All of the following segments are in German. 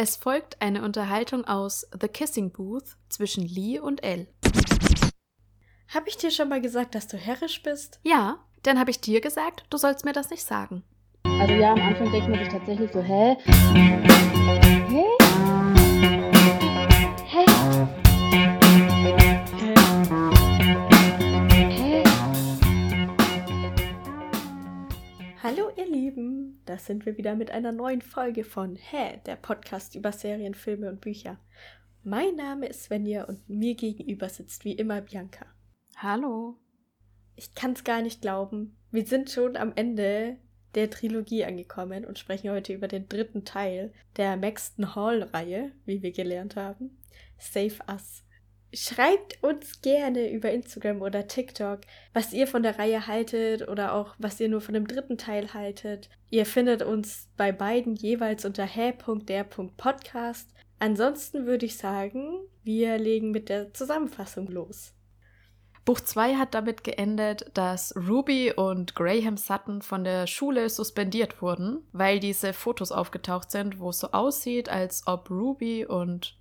Es folgt eine Unterhaltung aus The Kissing Booth zwischen Lee und Elle. Hab ich dir schon mal gesagt, dass du herrisch bist? Ja, dann habe ich dir gesagt, du sollst mir das nicht sagen. Also ja, am Anfang denkt man sich tatsächlich so, hä? Hä? Da sind wir wieder mit einer neuen Folge von Hä, der Podcast über Serien, Filme und Bücher. Mein Name ist Svenja und mir gegenüber sitzt wie immer Bianca. Hallo. Ich kann es gar nicht glauben. Wir sind schon am Ende der Trilogie angekommen und sprechen heute über den dritten Teil der Maxton Hall-Reihe, wie wir gelernt haben. Save Us. Schreibt uns gerne über Instagram oder TikTok, was ihr von der Reihe haltet oder auch was ihr nur von dem dritten Teil haltet. Ihr findet uns bei beiden jeweils unter hä.der.podcast. Ansonsten würde ich sagen, wir legen mit der Zusammenfassung los. Buch 2 hat damit geendet, dass Ruby und Graham Sutton von der Schule suspendiert wurden, weil diese Fotos aufgetaucht sind, wo es so aussieht, als ob Ruby und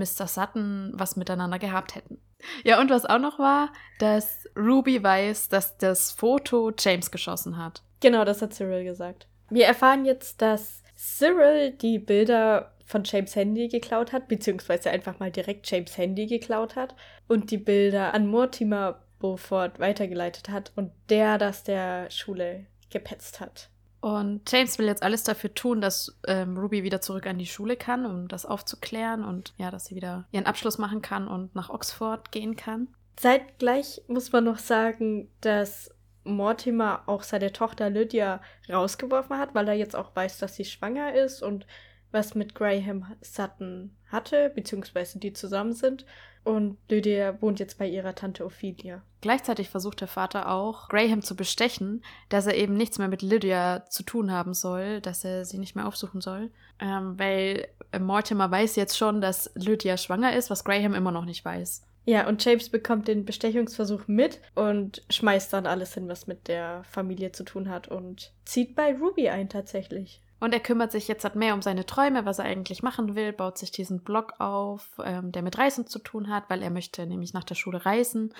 Mr. Sutton was miteinander gehabt hätten. Ja, und was auch noch war, dass Ruby weiß, dass das Foto James geschossen hat. Genau, das hat Cyril gesagt. Wir erfahren jetzt, dass Cyril die Bilder von James Handy geklaut hat, beziehungsweise einfach mal direkt James Handy geklaut hat und die Bilder an Mortimer Beaufort weitergeleitet hat und der das der Schule gepetzt hat. Und James will jetzt alles dafür tun, dass ähm, Ruby wieder zurück an die Schule kann, um das aufzuklären und ja, dass sie wieder ihren Abschluss machen kann und nach Oxford gehen kann. Zeitgleich muss man noch sagen, dass Mortimer auch seine Tochter Lydia rausgeworfen hat, weil er jetzt auch weiß, dass sie schwanger ist und was mit Graham Sutton hatte, beziehungsweise die zusammen sind. Und Lydia wohnt jetzt bei ihrer Tante Ophelia. Gleichzeitig versucht der Vater auch, Graham zu bestechen, dass er eben nichts mehr mit Lydia zu tun haben soll, dass er sie nicht mehr aufsuchen soll. Ähm, weil Mortimer weiß jetzt schon, dass Lydia schwanger ist, was Graham immer noch nicht weiß. Ja, und James bekommt den Bestechungsversuch mit und schmeißt dann alles hin, was mit der Familie zu tun hat und zieht bei Ruby ein tatsächlich. Und er kümmert sich jetzt halt mehr um seine Träume, was er eigentlich machen will, baut sich diesen Blog auf, ähm, der mit Reisen zu tun hat, weil er möchte nämlich nach der Schule reisen.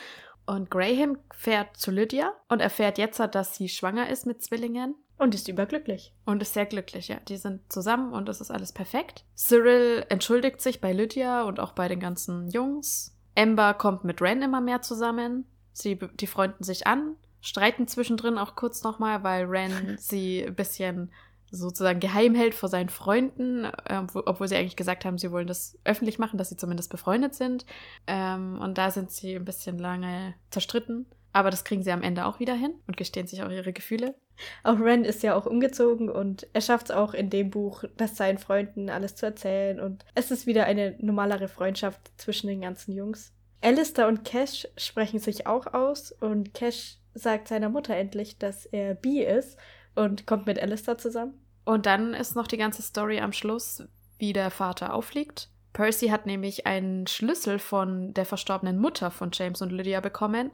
Und Graham fährt zu Lydia und erfährt jetzt, halt, dass sie schwanger ist mit Zwillingen. Und ist überglücklich. Und ist sehr glücklich, ja. Die sind zusammen und es ist alles perfekt. Cyril entschuldigt sich bei Lydia und auch bei den ganzen Jungs. Amber kommt mit Ren immer mehr zusammen. Sie, die freunden sich an, streiten zwischendrin auch kurz nochmal, weil Ren sie ein bisschen sozusagen geheim hält vor seinen Freunden, äh, obwohl sie eigentlich gesagt haben, sie wollen das öffentlich machen, dass sie zumindest befreundet sind. Ähm, und da sind sie ein bisschen lange zerstritten. Aber das kriegen sie am Ende auch wieder hin und gestehen sich auch ihre Gefühle. Auch Ren ist ja auch umgezogen und er schafft es auch in dem Buch, das seinen Freunden alles zu erzählen. Und es ist wieder eine normalere Freundschaft zwischen den ganzen Jungs. Alistair und Cash sprechen sich auch aus und Cash sagt seiner Mutter endlich, dass er bi ist und kommt mit Alistair zusammen. Und dann ist noch die ganze Story am Schluss, wie der Vater auffliegt. Percy hat nämlich einen Schlüssel von der verstorbenen Mutter von James und Lydia bekommen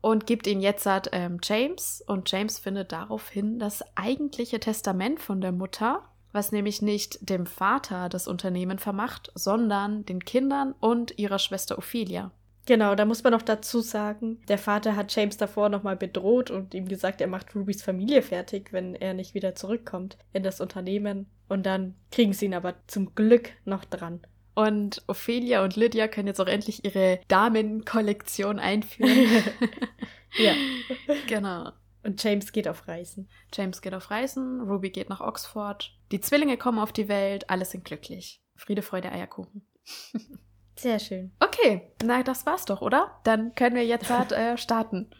und gibt ihn jetzt an ähm, James. Und James findet daraufhin das eigentliche Testament von der Mutter, was nämlich nicht dem Vater das Unternehmen vermacht, sondern den Kindern und ihrer Schwester Ophelia. Genau, da muss man noch dazu sagen, der Vater hat James davor nochmal bedroht und ihm gesagt, er macht Rubys Familie fertig, wenn er nicht wieder zurückkommt in das Unternehmen. Und dann kriegen sie ihn aber zum Glück noch dran. Und Ophelia und Lydia können jetzt auch endlich ihre Damenkollektion einführen. ja. Genau. Und James geht auf Reisen. James geht auf Reisen, Ruby geht nach Oxford. Die Zwillinge kommen auf die Welt, alle sind glücklich. Friede, Freude, Eierkuchen. Sehr schön. Okay, na, das war's doch, oder? Dann können wir jetzt halt, äh, starten.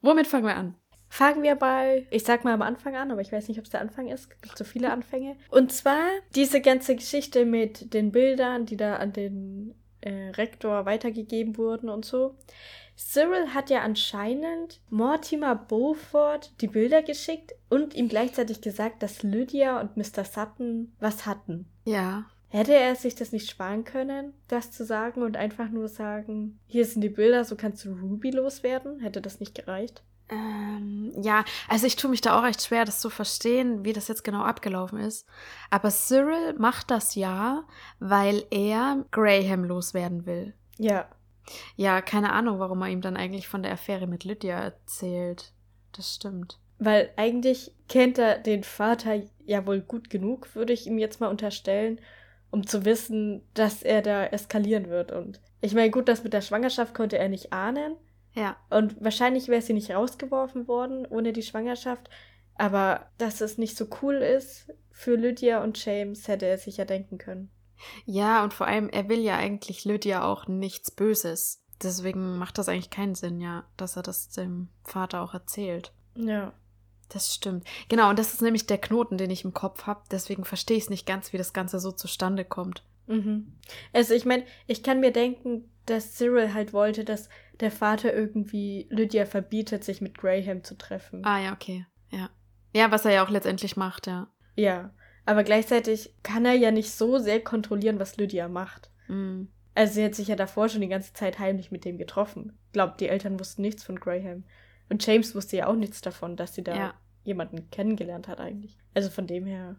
Womit fangen wir an? Fangen wir bei, ich sag mal am Anfang an, aber ich weiß nicht, ob es der Anfang ist. Es gibt so viele Anfänge. Und zwar diese ganze Geschichte mit den Bildern, die da an den äh, Rektor weitergegeben wurden und so. Cyril hat ja anscheinend Mortimer Beaufort die Bilder geschickt und ihm gleichzeitig gesagt, dass Lydia und Mr. Sutton was hatten. Ja. Hätte er sich das nicht sparen können, das zu sagen und einfach nur sagen, hier sind die Bilder, so kannst du Ruby loswerden? Hätte das nicht gereicht? Ähm, ja, also ich tue mich da auch echt schwer, das zu verstehen, wie das jetzt genau abgelaufen ist. Aber Cyril macht das ja, weil er Graham loswerden will. Ja. Ja, keine Ahnung, warum er ihm dann eigentlich von der Affäre mit Lydia erzählt. Das stimmt. Weil eigentlich kennt er den Vater ja wohl gut genug, würde ich ihm jetzt mal unterstellen, um zu wissen, dass er da eskalieren wird. Und ich meine, gut, das mit der Schwangerschaft konnte er nicht ahnen. Ja. Und wahrscheinlich wäre sie nicht rausgeworfen worden ohne die Schwangerschaft. Aber dass es nicht so cool ist für Lydia und James, hätte er sich ja denken können. Ja, und vor allem, er will ja eigentlich Lydia auch nichts Böses. Deswegen macht das eigentlich keinen Sinn, ja, dass er das dem Vater auch erzählt. Ja. Das stimmt. Genau, und das ist nämlich der Knoten, den ich im Kopf habe. Deswegen verstehe ich es nicht ganz, wie das Ganze so zustande kommt. Mhm. Also ich meine, ich kann mir denken, dass Cyril halt wollte, dass der Vater irgendwie Lydia verbietet, sich mit Graham zu treffen. Ah ja, okay. Ja. Ja, was er ja auch letztendlich macht, ja. Ja. Aber gleichzeitig kann er ja nicht so sehr kontrollieren, was Lydia macht. Mhm. Also sie hat sich ja davor schon die ganze Zeit heimlich mit dem getroffen. Glaubt, die Eltern wussten nichts von Graham. Und James wusste ja auch nichts davon, dass sie da Ja. jemanden kennengelernt hat eigentlich. Also von dem her.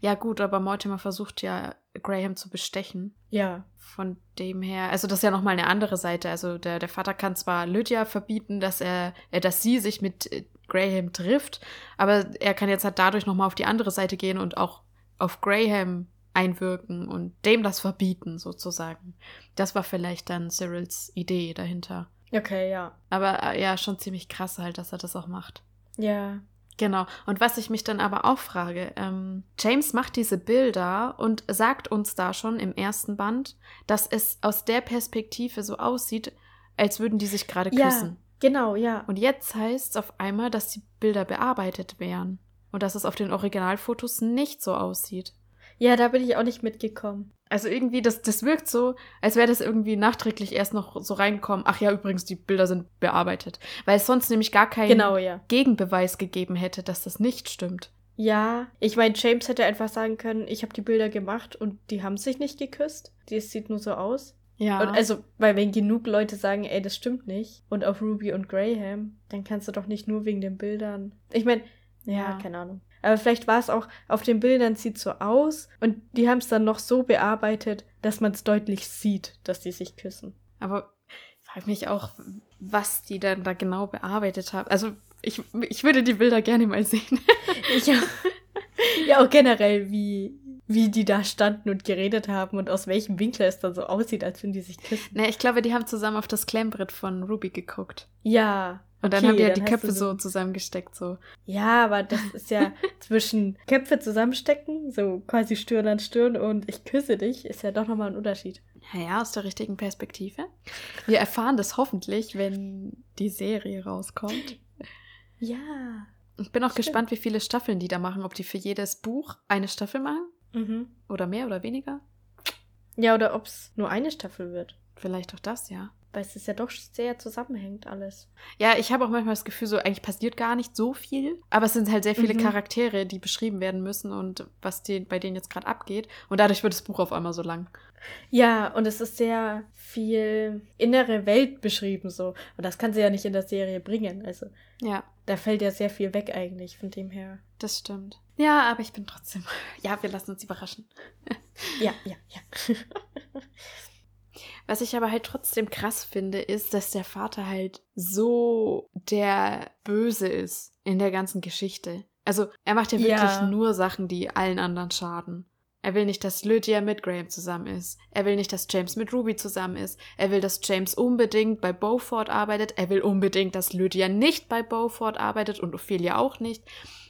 Ja, gut, aber Mortimer versucht ja, Graham zu bestechen. Ja. Von dem her, also das ist ja nochmal eine andere Seite. Also der, der Vater kann zwar Lydia verbieten, dass er, äh, dass sie sich mit äh, Graham trifft, aber er kann jetzt halt dadurch nochmal auf die andere Seite gehen und auch auf Graham einwirken und dem das verbieten, sozusagen. Das war vielleicht dann Cyrils Idee dahinter. Okay, ja. Aber äh, ja, schon ziemlich krass halt, dass er das auch macht. Ja. Genau. Und was ich mich dann aber auch frage, ähm, James macht diese Bilder und sagt uns da schon im ersten Band, dass es aus der Perspektive so aussieht, als würden die sich gerade Ja. küssen. Genau, ja. Und jetzt heißt es auf einmal, dass die Bilder bearbeitet wären. Und dass es auf den Originalfotos nicht so aussieht. Ja, da bin ich auch nicht mitgekommen. Also irgendwie, das, das wirkt so, als wäre das irgendwie nachträglich erst noch so reingekommen. Ach ja, übrigens, die Bilder sind bearbeitet. Weil es sonst nämlich gar keinen Genau, ja. Gegenbeweis gegeben hätte, dass das nicht stimmt. Ja, ich meine, James hätte einfach sagen können, ich habe die Bilder gemacht und die haben sich nicht geküsst. Die es sieht nur so aus. Ja. Und also, weil wenn genug Leute sagen, ey, das stimmt nicht, und auch Ruby und Graham, dann kannst du doch nicht nur wegen den Bildern. Ich meine, ja, Ja. keine Ahnung. Aber vielleicht war es auch, auf den Bildern sieht so aus und die haben es dann noch so bearbeitet, dass man es deutlich sieht, dass die sich küssen. Aber ich frage mich auch, was die dann da genau bearbeitet haben. Also ich, ich würde die Bilder gerne mal sehen. Ja. ja, auch generell, wie, wie die da standen und geredet haben und aus welchem Winkel es dann so aussieht, als wenn die sich küssen. ne, ich glaube, die haben zusammen auf das Klemmbrett von Ruby geguckt. Ja. Und dann okay, haben die halt die Köpfe so zusammengesteckt, so. Ja, aber das ist ja zwischen Köpfe zusammenstecken, so quasi Stirn an Stirn und ich küsse dich, ist ja doch nochmal ein Unterschied. Naja, aus der richtigen Perspektive. Wir erfahren das hoffentlich, wenn die Serie rauskommt. Ja. Ich bin auch Stimmt. gespannt, wie viele Staffeln die da machen. Ob die für jedes Buch eine Staffel machen? Mhm. Oder mehr oder weniger? Ja, oder ob es nur eine Staffel wird. Vielleicht auch das, ja. Weil es ist ja doch sehr zusammenhängt alles. Ja, ich habe auch manchmal das Gefühl, so eigentlich passiert gar nicht so viel, aber es sind halt sehr viele Mhm. Charaktere, die beschrieben werden müssen und was die, bei denen jetzt gerade abgeht. Und dadurch wird das Buch auf einmal so lang. Ja, und es ist sehr viel innere Welt beschrieben so. Und das kann sie ja nicht in der Serie bringen. Also Ja, da fällt ja sehr viel weg eigentlich von dem her. das stimmt. Ja, aber ich bin trotzdem. Ja, wir lassen uns überraschen. Ja, ja, ja. Was ich aber halt trotzdem krass finde, ist, dass der Vater halt so der Böse ist in der ganzen Geschichte. Also er macht ja wirklich Ja. nur Sachen, die allen anderen schaden. Er will nicht, dass Lydia mit Graham zusammen ist. Er will nicht, dass James mit Ruby zusammen ist. Er will, dass James unbedingt bei Beaufort arbeitet. Er will unbedingt, dass Lydia nicht bei Beaufort arbeitet und Ophelia auch nicht.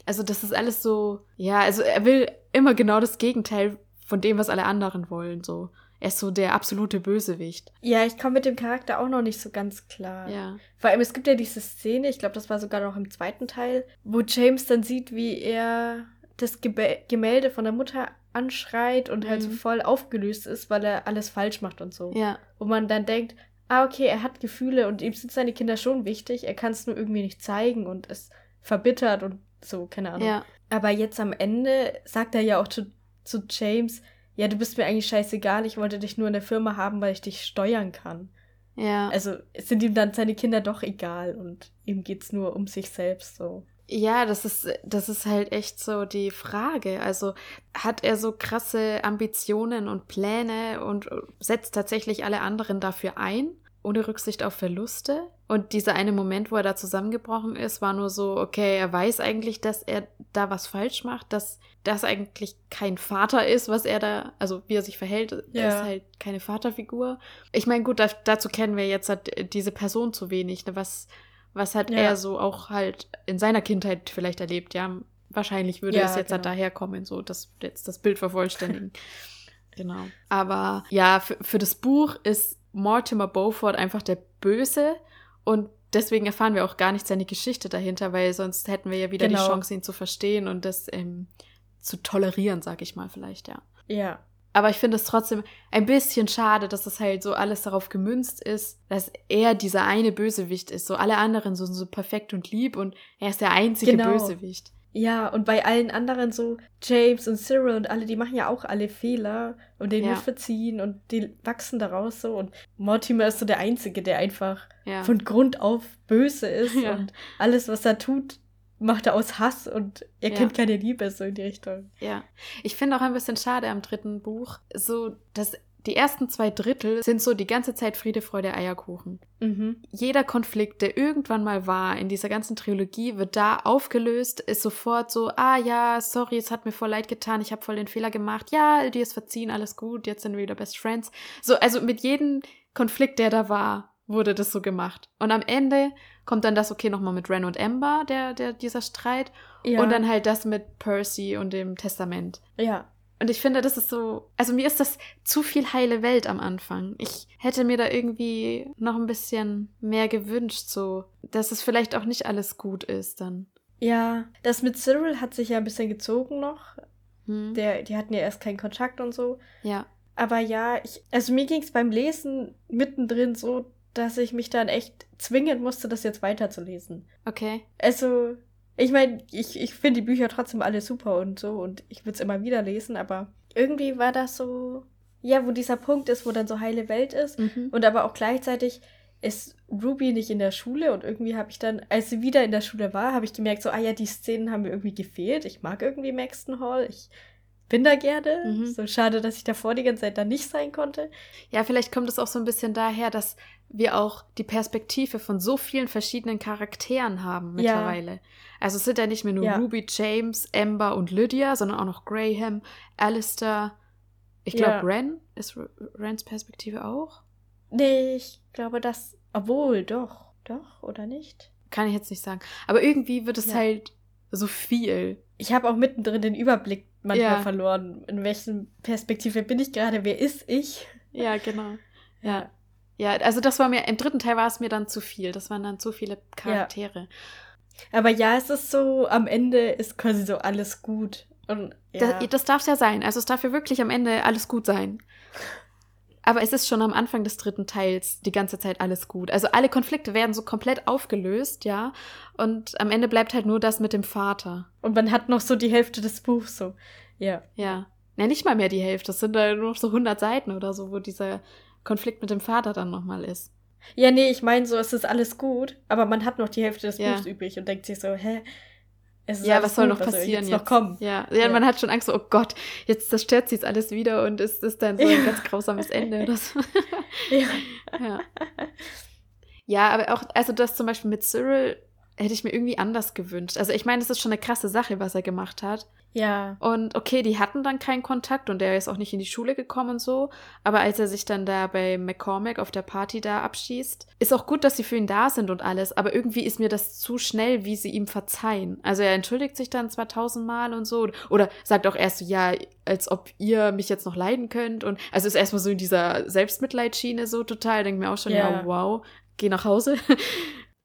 Also das ist alles so, ja, also er will immer genau das Gegenteil von dem, was alle anderen wollen, so. Er ist so der absolute Bösewicht. Ja, ich komme mit dem Charakter auch noch nicht so ganz klar. Ja. Vor allem, es gibt ja diese Szene, ich glaube, das war sogar noch im zweiten Teil, wo James dann sieht, wie er das Gebe Gemälde von der Mutter anschreit und halt so Mhm. voll aufgelöst ist, weil er alles falsch macht und so. Ja. Wo man dann denkt, ah, okay, er hat Gefühle und ihm sind seine Kinder schon wichtig, er kann es nur irgendwie nicht zeigen und ist verbittert und so, keine Ahnung. Ja. Aber jetzt am Ende sagt er ja auch zu, zu James, ja, du bist mir eigentlich scheißegal, ich wollte dich nur in der Firma haben, weil ich dich steuern kann. Ja. Also sind ihm dann seine Kinder doch egal und ihm geht's nur um sich selbst so. Ja, das ist, das ist halt echt so die Frage. Also hat er so krasse Ambitionen und Pläne und setzt tatsächlich alle anderen dafür ein, ohne Rücksicht auf Verluste? Und dieser eine Moment, wo er da zusammengebrochen ist, war nur so, okay, er weiß eigentlich, dass er da was falsch macht, dass das eigentlich kein Vater ist, was er da, also wie er sich verhält, er Ja. ist halt keine Vaterfigur. Ich meine, gut, da, dazu kennen wir jetzt halt diese Person zu wenig, ne? was, was hat Ja. er so auch halt in seiner Kindheit vielleicht erlebt, ja. Wahrscheinlich würde Ja, es jetzt halt genau. daherkommen, so das jetzt das Bild vervollständigen. genau. Aber ja, für, für das Buch ist Mortimer Beaufort einfach der Böse und deswegen erfahren wir auch gar nicht seine Geschichte dahinter, weil sonst hätten wir ja wieder die Genau. Chance, ihn zu verstehen und das ähm, zu tolerieren, sag ich mal vielleicht, ja. Ja. Aber ich finde es trotzdem ein bisschen schade, dass es halt so alles darauf gemünzt ist, dass er dieser eine Bösewicht ist. So alle anderen sind so perfekt und lieb und er ist der einzige Genau. Bösewicht. Ja, und bei allen anderen so, James und Cyril und alle, die machen ja auch alle Fehler und den Ja. wird verziehen und die wachsen daraus so. Und Mortimer ist so der Einzige, der einfach Ja. von Grund auf böse ist Ja. und alles, was er tut, macht er aus Hass und er Ja. kennt keine Liebe, so in die Richtung. Ja, ich finde auch ein bisschen schade am dritten Buch, so dass die ersten zwei Drittel sind so die ganze Zeit Friede, Freude, Eierkuchen. Mhm. Jeder Konflikt, der irgendwann mal war in dieser ganzen Trilogie, wird da aufgelöst, ist sofort so, ah ja, sorry, es hat mir voll leid getan, ich habe voll den Fehler gemacht, ja, dir ist verziehen, alles gut, jetzt sind wir wieder Best Friends. So, also mit jedem Konflikt, der da war, wurde das so gemacht. Und am Ende kommt dann das, okay, nochmal mit Ren und Amber, der, der, dieser Streit. Ja. Und dann halt das mit Percy und dem Testament. ja. Und ich finde, das ist so, also mir ist das zu viel heile Welt am Anfang. Ich hätte mir da irgendwie noch ein bisschen mehr gewünscht, so, dass es vielleicht auch nicht alles gut ist dann. Ja, das mit Cyril hat sich ja ein bisschen gezogen noch. Hm? Der, die hatten ja erst keinen Kontakt und so. ja, Aber ja, ich, also mir ging es beim Lesen mittendrin so, dass ich mich dann echt zwingen musste, das jetzt weiterzulesen. okay. Also, ich meine, ich, ich finde die Bücher trotzdem alle super und so und ich würde es immer wieder lesen, aber irgendwie war das so, ja, wo dieser Punkt ist, wo dann so heile Welt ist Mhm. und aber auch gleichzeitig ist Ruby nicht in der Schule und irgendwie habe ich dann, als sie wieder in der Schule war, habe ich gemerkt, so, ah ja, die Szenen haben mir irgendwie gefehlt. Ich mag irgendwie Maxton Hall. Ich bin da gerne. Mhm. So schade, dass ich davor die ganze Zeit da nicht sein konnte. Ja, vielleicht kommt es auch so ein bisschen daher, dass wir auch die Perspektive von so vielen verschiedenen Charakteren haben Ja. mittlerweile. Also es sind ja nicht mehr nur Ja. Ruby, James, Amber und Lydia, sondern auch noch Graham, Alistair. Ich Ja. glaube, Ren. Ist Rens Perspektive auch? Nee, ich glaube, das. Obwohl, doch. Doch, oder nicht? Kann ich jetzt nicht sagen. Aber irgendwie wird es Ja. halt so viel. Ich habe auch mittendrin den Überblick manchmal Ja. verloren. In welchen Perspektive bin ich gerade? Wer ist ich? Ja, genau. Ja. Ja, also das war mir, im dritten Teil war es mir dann zu viel. Das waren dann zu viele Charaktere. Aber ja, es ist so, am Ende ist quasi so alles gut. Und ja. Das, das darf es ja sein. Also es darf ja wirklich am Ende alles gut sein. Aber es ist schon am Anfang des dritten Teils die ganze Zeit alles gut. Also alle Konflikte werden so komplett aufgelöst, ja. Und am Ende bleibt halt nur das mit dem Vater. Und man hat noch so die Hälfte des Buchs so. Ja. Ja. Ja, nicht mal mehr die Hälfte. Das sind da nur noch so 100 Seiten oder so, wo dieser Konflikt mit dem Vater dann nochmal ist. Ja, nee, ich meine so, es ist alles gut, aber man hat noch die Hälfte des Ja. Buchs übrig und denkt sich so, hä? Ja, was soll gut, noch passieren jetzt? jetzt? noch? Ja, ja, Ja. man hat schon Angst, so, oh Gott, jetzt zerstört sie es alles wieder und es ist dann so ein ganz grausames Ende oder so. Ja. ja. ja, aber auch, also das zum Beispiel mit Cyril hätte ich mir irgendwie anders gewünscht. Also ich meine, das ist schon eine krasse Sache, was er gemacht hat. Ja. Und okay, die hatten dann keinen Kontakt und er ist auch nicht in die Schule gekommen und so. Aber als er sich dann da bei McCormack auf der Party da abschießt, ist auch gut, dass sie für ihn da sind und alles. Aber irgendwie ist mir das zu schnell, wie sie ihm verzeihen. Also er entschuldigt sich dann zwar tausendmal und so. Oder sagt auch erst so, ja, als ob ihr mich jetzt noch leiden könnt. Und also ist erstmal so in dieser Selbstmitleidschiene so total. Denke mir auch schon, ja, Ja. wow, geh nach Hause.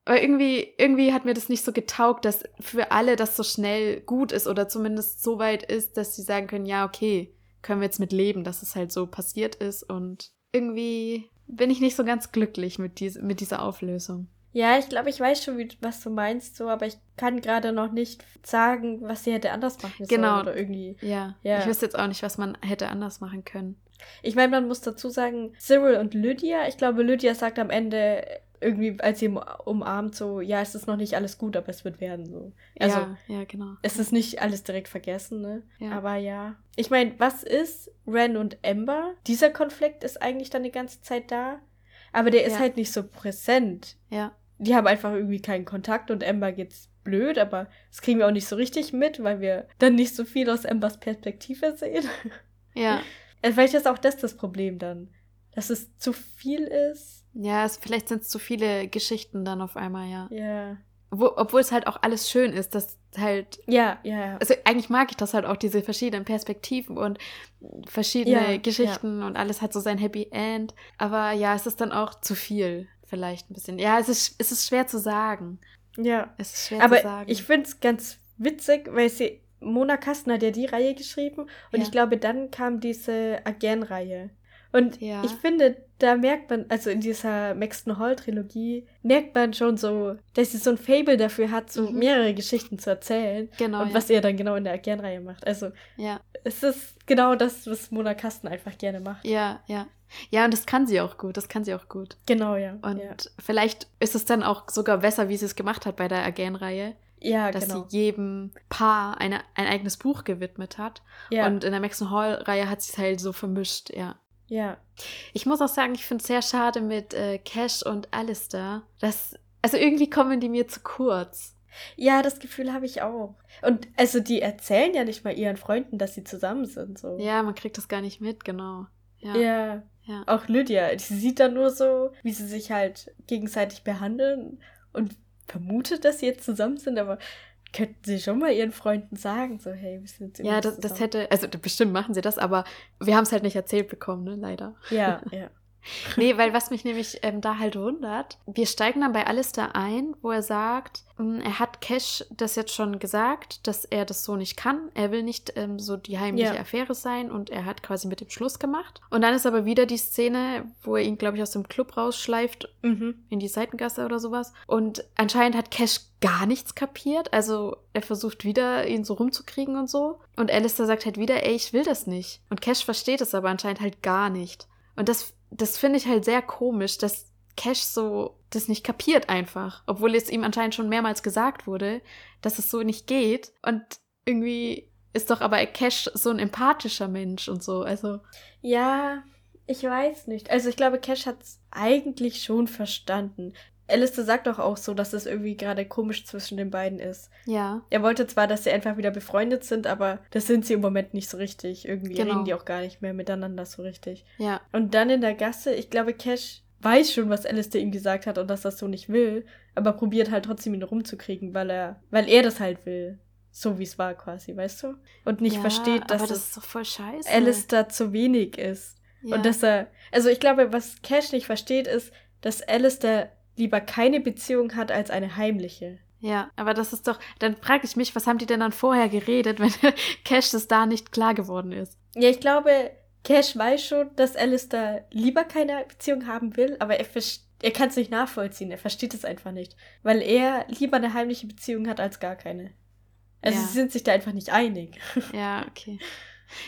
Aber irgendwie, irgendwie hat mir das nicht so getaugt, dass für alle das so schnell gut ist oder zumindest so weit ist, dass sie sagen können, ja, okay, können wir jetzt mit leben, dass es halt so passiert ist. Und irgendwie bin ich nicht so ganz glücklich mit, dies, mit dieser Auflösung. Ja, ich glaube, ich weiß schon, wie, was du meinst, so, aber ich kann gerade noch nicht sagen, was sie hätte anders machen sollen. Genau. Oder irgendwie. Ja. Ja. Ich wüsste jetzt auch nicht, was man hätte anders machen können. Ich meine, man muss dazu sagen, Cyril und Lydia, ich glaube, Lydia sagt am Ende irgendwie, als sie umarmt, so, ja, es ist noch nicht alles gut, aber es wird werden, so. Also, ja, ja, genau. es ist nicht alles direkt vergessen, ne? Ja. Aber ja. Ich meine, was ist Ren und Amber? Dieser Konflikt ist eigentlich dann die ganze Zeit da, aber der ist Ja. halt nicht so präsent. Ja. Die haben einfach irgendwie keinen Kontakt und Amber geht's blöd, aber das kriegen wir auch nicht so richtig mit, weil wir dann nicht so viel aus Ambers Perspektive sehen. Ja. Äh, Vielleicht ist auch das das Problem dann, dass es zu viel ist. Ja, es, vielleicht sind es zu viele Geschichten dann auf einmal, ja. Ja. Wo, obwohl es halt auch alles schön ist, dass halt. Ja, ja, ja. Also eigentlich mag ich das halt auch, diese verschiedenen Perspektiven und verschiedene Ja, Geschichten und alles hat so sein Happy End. Aber ja, es ist dann auch zu viel, vielleicht ein bisschen. Ja, es ist, es ist schwer zu sagen. Ja. Es ist schwer Aber zu sagen. ich finde es ganz witzig, weil sie, Mona Kasten hat ja die Reihe geschrieben und Ja. ich glaube, dann kam diese Again-Reihe. Und Ja. ich finde, da merkt man, also in dieser Maxton Hall-Trilogie, merkt man schon so, dass sie so ein Fable dafür hat, so Mhm. mehrere Geschichten zu erzählen. genau. und ja. was er dann genau in der Again-Reihe macht. Also, ja. es ist genau das, was Mona Kasten einfach gerne macht. ja, ja. Ja, und das kann sie auch gut. Das kann sie auch gut. Genau, ja. Und ja, vielleicht ist es dann auch sogar besser, wie sie es gemacht hat bei der Again-Reihe, ja dass genau. sie jedem Paar eine, ein eigenes Buch gewidmet hat. ja, Und in der Maxon Hall-Reihe hat sie es halt so vermischt, ja. Ja. Ich muss auch sagen, ich finde es sehr schade mit äh, Cash und Alistair. Das, also irgendwie kommen die mir zu kurz. Ja, das Gefühl habe ich auch. Und also die erzählen ja nicht mal ihren Freunden, dass sie zusammen sind. So. Ja, man kriegt das gar nicht mit, genau. Ja. ja. ja. Auch Lydia, die sieht dann nur so, wie sie sich halt gegenseitig behandeln und vermutet, dass sie jetzt zusammen sind, aber könnten sie schon mal ihren Freunden sagen, so, hey, wir sind Ja, das, das hätte, also bestimmt machen sie das, aber wir haben es halt nicht erzählt bekommen, ne, leider. Ja, ja. Nee, weil was mich nämlich ähm, da halt wundert, wir steigen dann bei Alistair ein, wo er sagt, ähm, er hat Cash das jetzt schon gesagt, dass er das so nicht kann. Er will nicht ähm, so die heimliche Ja. Affäre sein und er hat quasi mit dem Schluss gemacht. Und dann ist aber wieder die Szene, wo er ihn, glaube ich, aus dem Club rausschleift Mhm. in die Seitengasse oder sowas. Und anscheinend hat Cash gar nichts kapiert. Also er versucht wieder, ihn so rumzukriegen und so. Und Alistair sagt halt wieder, ey, ich will das nicht. Und Cash versteht es aber anscheinend halt gar nicht. Und das, das finde ich halt sehr komisch, dass Cash so das nicht kapiert einfach. Obwohl es ihm anscheinend schon mehrmals gesagt wurde, dass es so nicht geht. Und irgendwie ist doch aber Cash so ein empathischer Mensch und so. Also, Ja, ich weiß nicht. Also ich glaube, Cash hat es eigentlich schon verstanden. Alistair sagt doch auch so, dass es irgendwie gerade komisch zwischen den beiden ist. ja. Er wollte zwar, dass sie einfach wieder befreundet sind, aber das sind sie im Moment nicht so richtig. Irgendwie Genau. reden die auch gar nicht mehr miteinander so richtig. Ja, Und dann in der Gasse, ich glaube, Cash weiß schon, was Alistair ihm gesagt hat und dass er das so nicht will, aber probiert halt trotzdem ihn rumzukriegen, weil er, weil er das halt will. So wie es war quasi, weißt du? Und nicht ja, versteht, dass aber das scheiße. Alistair zu wenig ist. ja. Und dass er, also ich glaube, was Cash nicht versteht, ist, dass Alistair lieber keine Beziehung hat als eine heimliche. Ja, aber das ist doch, dann frage ich mich, was haben die denn dann vorher geredet, wenn Cash das da nicht klar geworden ist? Ja, ich glaube, Cash weiß schon, dass Alistair lieber keine Beziehung haben will, aber er, er kann es nicht nachvollziehen. Er versteht es einfach nicht. Weil er lieber eine heimliche Beziehung hat als gar keine. Also Ja. sie sind sich da einfach nicht einig. Ja, okay.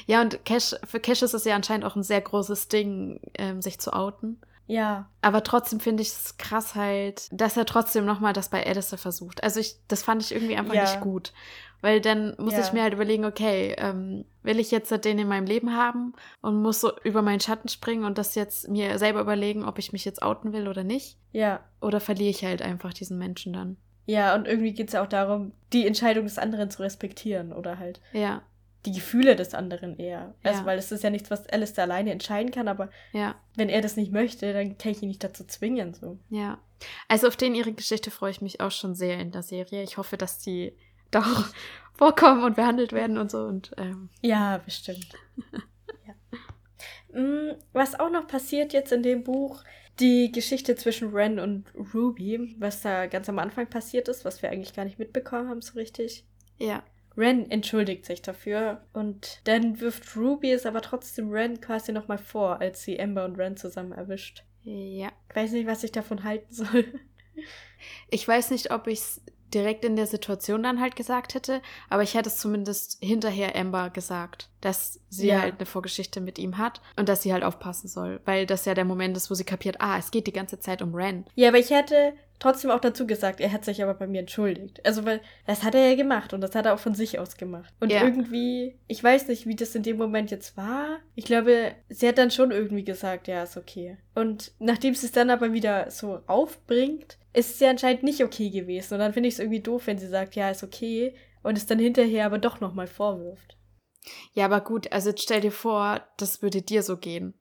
Ja, und Cash, für Cash ist es ja anscheinend auch ein sehr großes Ding, ähm, sich zu outen. Ja. Aber trotzdem finde ich es krass halt, dass er trotzdem nochmal das bei Alistair versucht. Also ich, das fand ich irgendwie einfach Ja. nicht gut. Weil dann muss Ja. ich mir halt überlegen, okay, ähm, will ich jetzt den in meinem Leben haben und muss so über meinen Schatten springen und das jetzt mir selber überlegen, ob ich mich jetzt outen will oder nicht? Ja. Oder verliere ich halt einfach diesen Menschen dann? Ja, und irgendwie geht es ja auch darum, die Entscheidung des anderen zu respektieren oder halt Ja, die Gefühle des anderen eher. Also, Ja. weil es ist ja nichts, was Alistair alleine entscheiden kann, aber ja. wenn er das nicht möchte, dann kann ich ihn nicht dazu zwingen, so. Ja. Also auf den ihre Geschichte freue ich mich auch schon sehr in der Serie. Ich hoffe, dass die da auch vorkommen und behandelt werden und so. Und ähm, Ja, bestimmt. ja. Mm, Was auch noch passiert jetzt in dem Buch, die Geschichte zwischen Ren und Ruby, was da ganz am Anfang passiert ist, was wir eigentlich gar nicht mitbekommen haben so richtig. ja. Ren entschuldigt sich dafür und dann wirft Ruby es aber trotzdem Ren quasi nochmal vor, als sie Amber und Ren zusammen erwischt. Ja. Ich weiß nicht, was ich davon halten soll. Ich weiß nicht, ob ich es direkt in der Situation dann halt gesagt hätte, aber ich hätte es zumindest hinterher Amber gesagt, dass sie Ja. halt eine Vorgeschichte mit ihm hat und dass sie halt aufpassen soll, weil das ja der Moment ist, wo sie kapiert, ah, es geht die ganze Zeit um Ren. Ja, aber ich hätte trotzdem auch dazu gesagt, er hat sich aber bei mir entschuldigt. Also, weil das hat er ja gemacht und das hat er auch von sich aus gemacht. Und Ja. irgendwie, ich weiß nicht, wie das in dem Moment jetzt war. Ich glaube, sie hat dann schon irgendwie gesagt, ja, ist okay. Und nachdem sie es dann aber wieder so aufbringt, ist es ja anscheinend nicht okay gewesen. Und dann finde ich es irgendwie doof, wenn sie sagt, ja, ist okay. Und es dann hinterher aber doch nochmal vorwirft. Ja, aber gut, also stell dir vor, das würde dir so gehen.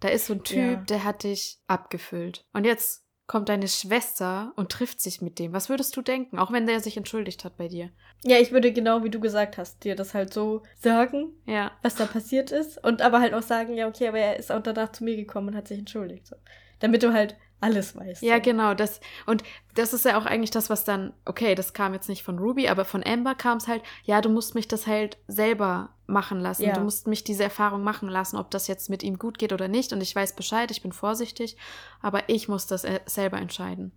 Da ist so ein Typ, Ja. der hat dich abgefüllt. Und jetzt kommt deine Schwester und trifft sich mit dem. Was würdest du denken, auch wenn der sich entschuldigt hat bei dir? Ja, ich würde genau wie du gesagt hast, dir das halt so sagen, Ja. was da passiert ist und aber halt auch sagen, ja, okay, aber er ist auch danach zu mir gekommen und hat sich entschuldigt. So. Damit du halt alles weißt. Ja, genau. Das, und das ist ja auch eigentlich das, was dann, okay, das kam jetzt nicht von Ruby, aber von Amber kam es halt, ja, du musst mich das halt selber machen lassen. Ja. Du musst mich diese Erfahrung machen lassen, ob das jetzt mit ihm gut geht oder nicht. Und ich weiß Bescheid, ich bin vorsichtig, aber ich muss das äh, selber entscheiden.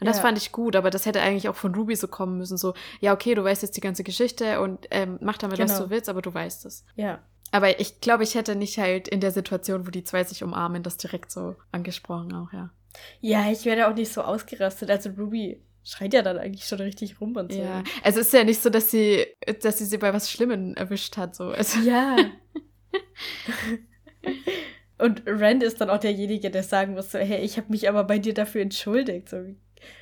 Und das Ja. fand ich gut, aber das hätte eigentlich auch von Ruby so kommen müssen. So, ja, okay, du weißt jetzt die ganze Geschichte und ähm, mach damit, was Genau. du willst, aber du weißt es. Ja. Aber ich glaube, ich hätte nicht halt in der Situation, wo die zwei sich umarmen, das direkt so angesprochen auch, ja. Ja, ich werde auch nicht so ausgerastet. Also Ruby schreit ja dann eigentlich schon richtig rum und so. Ja, also es ist ja nicht so, dass sie, dass sie sie bei was Schlimmem erwischt hat. So. Also, Ja. und Rand ist dann auch derjenige, der sagen muss, so, hey, ich habe mich aber bei dir dafür entschuldigt. So,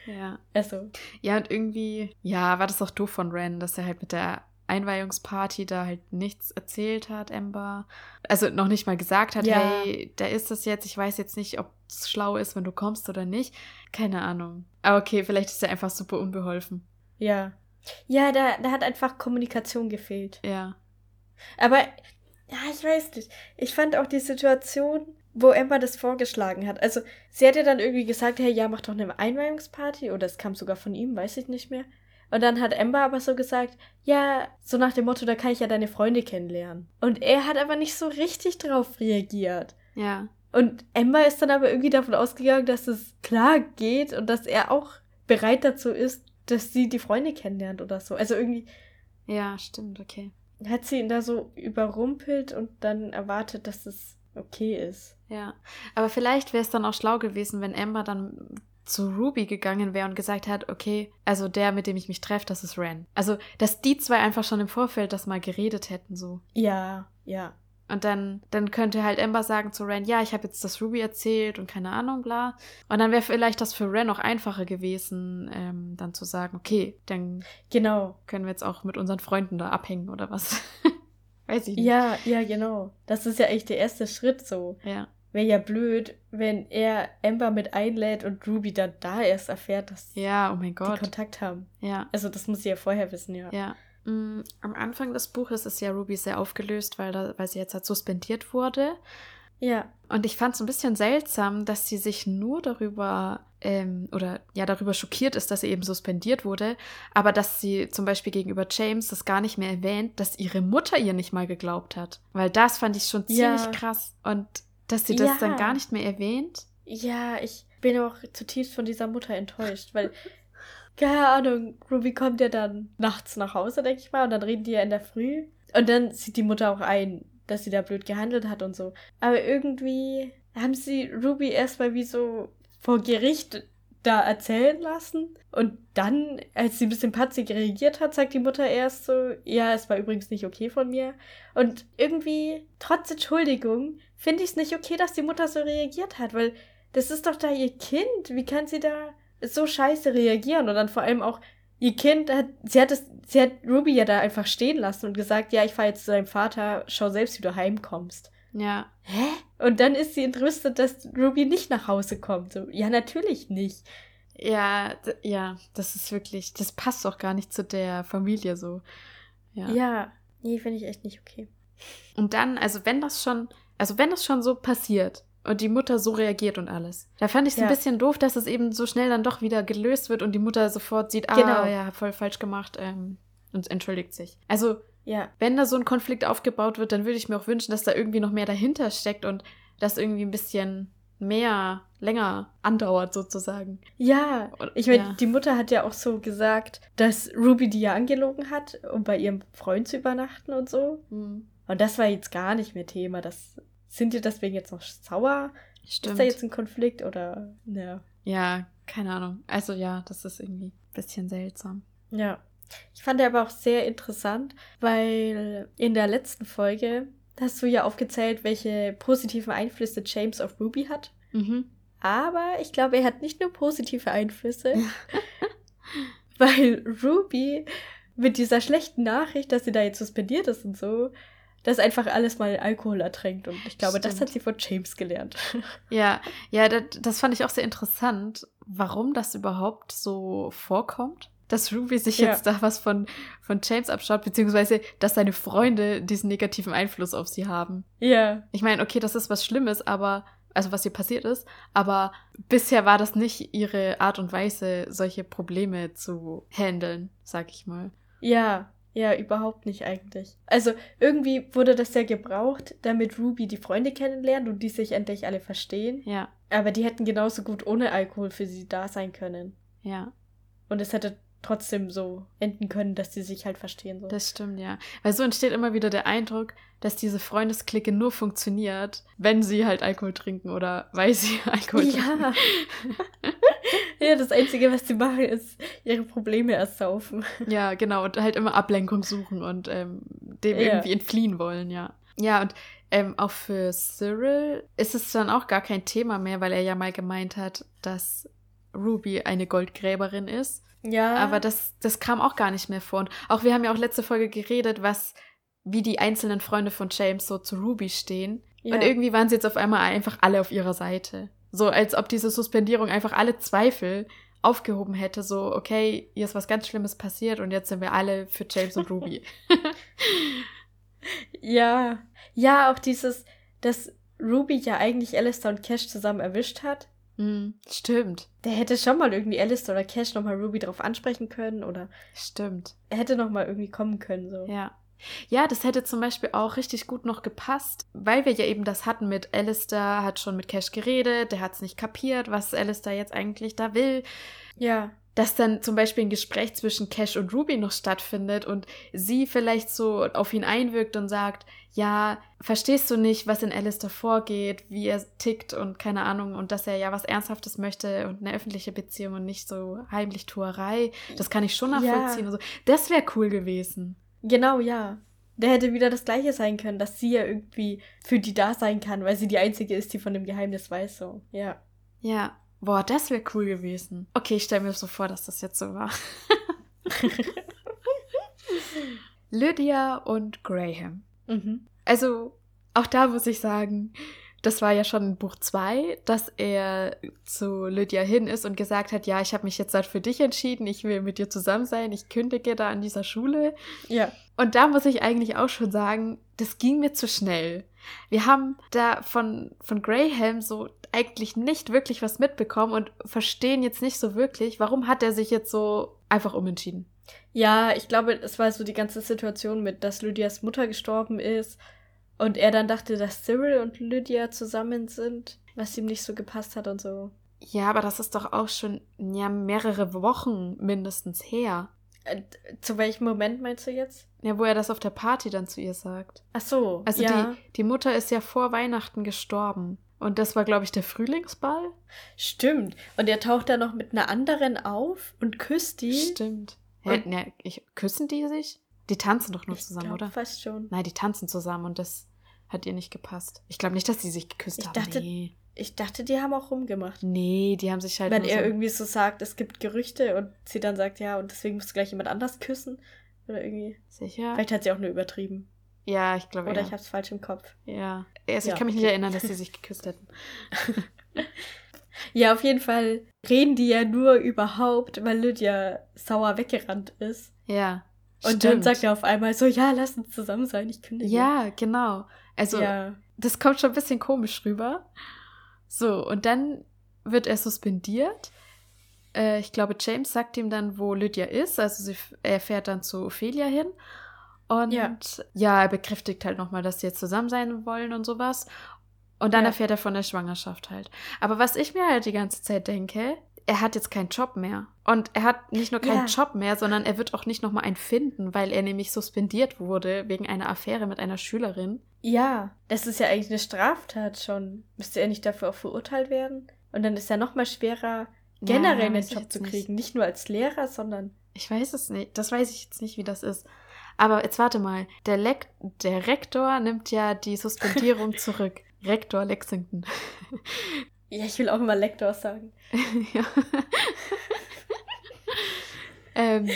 ja. also, ja, und irgendwie, ja, war das auch doof von Ren, dass er halt mit der Einweihungsparty da halt nichts erzählt hat, Amber. Also noch nicht mal gesagt hat, Ja. hey, da ist das jetzt, ich weiß jetzt nicht, ob es schlau ist, wenn du kommst oder nicht. Keine Ahnung. Aber okay, vielleicht ist er einfach super unbeholfen. ja. Ja, da, da hat einfach Kommunikation gefehlt. Ja. Aber, ja, ich weiß nicht. Ich fand auch die Situation, wo Amber das vorgeschlagen hat. Also, sie hat ja dann irgendwie gesagt, hey, ja, mach doch eine Einweihungsparty. Oder es kam sogar von ihm, weiß ich nicht mehr. Und dann hat Amber aber so gesagt, ja, so nach dem Motto, da kann ich ja deine Freunde kennenlernen. Und er hat aber nicht so richtig drauf reagiert. Ja. Und Amber ist dann aber irgendwie davon ausgegangen, dass es klar geht und dass er auch bereit dazu ist, dass sie die Freunde kennenlernt oder so. Also irgendwie Ja, stimmt, okay. hat sie ihn da so überrumpelt und dann erwartet, dass es okay ist. Ja, aber vielleicht wäre es dann auch schlau gewesen, wenn Amber dann zu Ruby gegangen wäre und gesagt hat, okay, also der, mit dem ich mich treffe, das ist Ren. Also, dass die zwei einfach schon im Vorfeld das mal geredet hätten, so. Ja, ja. Und dann, dann könnte halt Amber sagen zu Ren, ja, ich habe jetzt das Ruby erzählt und keine Ahnung, bla. Und dann wäre vielleicht das für Ren auch einfacher gewesen, ähm, dann zu sagen, okay, dann Genau. können wir jetzt auch mit unseren Freunden da abhängen oder was. Weiß ich nicht. Ja, ja, genau. Das ist ja echt der erste Schritt so. Ja. Wäre ja blöd, wenn er Amber mit einlädt und Ruby dann da erst erfährt, dass Ja, oh mein die Gott. Kontakt haben. Ja. Also das muss sie ja vorher wissen, ja. Ja. Mm, Am Anfang des Buches ist ja Ruby sehr aufgelöst, weil, da, weil sie jetzt halt suspendiert wurde. Ja. Und ich fand es ein bisschen seltsam, dass sie sich nur darüber ähm, oder ja darüber schockiert ist, dass sie eben suspendiert wurde, aber dass sie zum Beispiel gegenüber James das gar nicht mehr erwähnt, dass ihre Mutter ihr nicht mal geglaubt hat. Weil das fand ich schon Ja. ziemlich krass. Und dass sie das Ja. dann gar nicht mehr erwähnt. Ja, ich bin auch zutiefst von dieser Mutter enttäuscht, weil, keine Ahnung, Ruby kommt ja dann nachts nach Hause, denke ich mal, und dann reden die ja in der Früh. Und dann sieht die Mutter auch ein, dass sie da blöd gehandelt hat und so. Aber irgendwie haben sie Ruby erstmal wie so vor Gericht da erzählen lassen. Und dann, als sie ein bisschen patzig reagiert hat, sagt die Mutter erst so, ja, es war übrigens nicht okay von mir. Und irgendwie, trotz Entschuldigung, finde ich es nicht okay, dass die Mutter so reagiert hat, weil das ist doch da ihr Kind. Wie kann sie da so scheiße reagieren? Und dann vor allem auch, ihr Kind hat, sie hat es, sie hat Ruby ja da einfach stehen lassen und gesagt, ja, ich fahre jetzt zu deinem Vater, schau selbst, wie du heimkommst. Ja. Hä? Und dann ist sie entrüstet, dass Ruby nicht nach Hause kommt. So, ja, natürlich nicht. Ja, ja, das ist wirklich, das passt auch gar nicht zu der Familie so. Ja. ja. Nee, finde ich echt nicht okay. Und dann, also wenn das schon, also wenn das schon so passiert und die Mutter so reagiert und alles, da fand ich es Ja. ein bisschen doof, dass es eben so schnell dann doch wieder gelöst wird und die Mutter sofort sieht, ah, Genau. ja, voll falsch gemacht ähm, und entschuldigt sich. Also Ja. wenn da so ein Konflikt aufgebaut wird, dann würde ich mir auch wünschen, dass da irgendwie noch mehr dahinter steckt und das irgendwie ein bisschen mehr, länger andauert sozusagen. Ja, ich meine, ja. die Mutter hat ja auch so gesagt, dass Ruby die ja angelogen hat, um bei ihrem Freund zu übernachten und so. Hm, Und das war jetzt gar nicht mehr Thema. Das, sind die deswegen jetzt noch sauer? Stimmt. Ist da jetzt ein Konflikt oder ne? Ja, keine Ahnung. Also ja, das ist irgendwie ein bisschen seltsam. Ja. Ich fand er aber auch sehr interessant, weil in der letzten Folge hast du ja aufgezählt, welche positiven Einflüsse James auf Ruby hat. Mhm. Aber ich glaube, er hat nicht nur positive Einflüsse, weil Ruby mit dieser schlechten Nachricht, dass sie da jetzt suspendiert ist und so, das einfach alles mal Alkohol ertränkt. Und ich glaube, das Stimmt. hat sie von James gelernt. Ja, ja, das, das fand ich auch sehr interessant, warum das überhaupt so vorkommt. Dass Ruby sich Ja. jetzt da was von, von James abschaut, beziehungsweise dass seine Freunde diesen negativen Einfluss auf sie haben. ja. Ich meine, okay, das ist was Schlimmes, aber, also was ihr passiert ist, aber bisher war das nicht ihre Art und Weise, solche Probleme zu handeln, sag ich mal. Ja, ja, überhaupt nicht eigentlich. Also irgendwie wurde das ja gebraucht, damit Ruby die Freunde kennenlernt und die sich endlich alle verstehen. Ja, Aber die hätten genauso gut ohne Alkohol für sie da sein können. ja, Und es hätte trotzdem so enden können, dass die sich halt verstehen. So. das stimmt, ja. Weil so entsteht immer wieder der Eindruck, dass diese Freundesklicke nur funktioniert, wenn sie halt Alkohol trinken oder weil sie Alkohol trinken. ja. ja, das Einzige, was sie machen, ist ihre Probleme ersaufen. Ja, genau. Und halt immer Ablenkung suchen und ähm, dem Ja. irgendwie entfliehen wollen, ja. Ja, und ähm, auch für Cyril ist es dann auch gar kein Thema mehr, weil er ja mal gemeint hat, dass Ruby eine Goldgräberin ist. Ja. Aber das, das kam auch gar nicht mehr vor. Und auch wir haben ja auch letzte Folge geredet, was, wie die einzelnen Freunde von James so zu Ruby stehen. ja. Und irgendwie waren sie jetzt auf einmal einfach alle auf ihrer Seite. So als ob diese Suspendierung einfach alle Zweifel aufgehoben hätte. So, okay, hier ist was ganz Schlimmes passiert und jetzt sind wir alle für James und Ruby. Ja, ja, auch dieses, dass Ruby ja eigentlich Alistair und Cash zusammen erwischt hat. Hm, stimmt, Der hätte schon mal irgendwie Alistair oder Cash nochmal Ruby drauf ansprechen können oder stimmt. er hätte nochmal irgendwie kommen können. So. Ja. Ja, das hätte zum Beispiel auch richtig gut noch gepasst, weil wir ja eben das hatten mit Alistair, hat schon mit Cash geredet, der hat es nicht kapiert, was Alistair jetzt eigentlich da will. Ja, dass dann zum Beispiel ein Gespräch zwischen Cash und Ruby noch stattfindet und sie vielleicht so auf ihn einwirkt und sagt, ja, verstehst du nicht, was in Alistair vorgeht, wie er tickt und keine Ahnung und dass er ja was Ernsthaftes möchte und eine öffentliche Beziehung und nicht so heimlich Tuerei. Das kann ich schon nachvollziehen. Ja. und so. Das wäre cool gewesen. genau, ja. Der hätte wieder das Gleiche sein können, dass sie ja irgendwie für die da sein kann, weil sie die Einzige ist, die von dem Geheimnis weiß. So, ja. Ja. Boah, das wäre cool gewesen. Okay, ich stelle mir so vor, dass das jetzt so war. Lydia und Graham. Mhm. Also, auch da muss ich sagen, das war ja schon in Buch 2, dass er zu Lydia hin ist und gesagt hat, ja, ich habe mich jetzt halt für dich entschieden, ich will mit dir zusammen sein, ich kündige da an dieser Schule. Ja. Und da muss ich eigentlich auch schon sagen, das ging mir zu schnell. Wir haben da von, von Graham so eigentlich nicht wirklich was mitbekommen und verstehen jetzt nicht so wirklich, warum hat er sich jetzt so einfach umentschieden. Ja, ich glaube, es war so die ganze Situation mit, dass Lydias Mutter gestorben ist und er dann dachte, dass Cyril und Lydia zusammen sind, was ihm nicht so gepasst hat und so. Ja, aber das ist doch auch schon ja, mehrere Wochen mindestens her. Äh, zu welchem Moment meinst du jetzt? Ja, wo er das auf der Party dann zu ihr sagt. Ach so, Also ja. die, die Mutter ist ja vor Weihnachten gestorben. Und das war, glaube ich, der Frühlingsball. Stimmt. Und er taucht dann noch mit einer anderen auf und küsst die. Stimmt. Und- ne, ich, küssen die sich? Die tanzen doch nur Ich zusammen, glaub oder? Fast schon. Nein, die tanzen zusammen und das hat ihr nicht gepasst. Ich glaube nicht, dass sie sich geküsst Ich haben. dachte- nee. Ich dachte, die haben auch rumgemacht. nee, die haben sich halt Wenn er so irgendwie so sagt, es gibt Gerüchte und sie dann sagt, ja, und deswegen musst du gleich jemand anders küssen. Oder irgendwie. sicher. Vielleicht hat sie auch nur übertrieben. Ja, ich glaube Oder ja. ich hab's falsch im Kopf. ja. Also Ja, ich kann mich nicht erinnern, dass sie sich geküsst hätten. Ja, auf jeden Fall reden die ja nur überhaupt, weil Lydia sauer weggerannt ist. Ja. Und dann sagt er auf einmal so, ja, lass uns zusammen sein, ich kündige. Ja, genau. Also ja. das kommt schon ein bisschen komisch rüber. So, und dann wird er suspendiert. Äh, ich glaube, James sagt ihm dann, wo Lydia ist. Also sie, er fährt dann zu Ophelia hin. Und Ja. ja, er bekräftigt halt nochmal, dass sie jetzt zusammen sein wollen und sowas. Und dann Ja. erfährt er von der Schwangerschaft halt. Aber was ich mir halt die ganze Zeit denke, er hat jetzt keinen Job mehr. Und er hat nicht nur keinen Ja. Job mehr, sondern er wird auch nicht nochmal einen finden, weil er nämlich suspendiert wurde wegen einer Affäre mit einer Schülerin. Ja, das ist ja eigentlich eine Straftat schon. Müsste er nicht dafür auch verurteilt werden? Und dann ist ja noch mal schwerer, generell Ja, einen Job zu nicht. kriegen. Nicht nur als Lehrer, sondern. Ich weiß es nicht. Das weiß ich jetzt nicht, wie das ist. Aber jetzt warte mal. Der, Lek der Rektor nimmt ja die Suspendierung zurück. Rektor Lexington. Ja, ich will auch immer Lektor sagen. ja. ähm,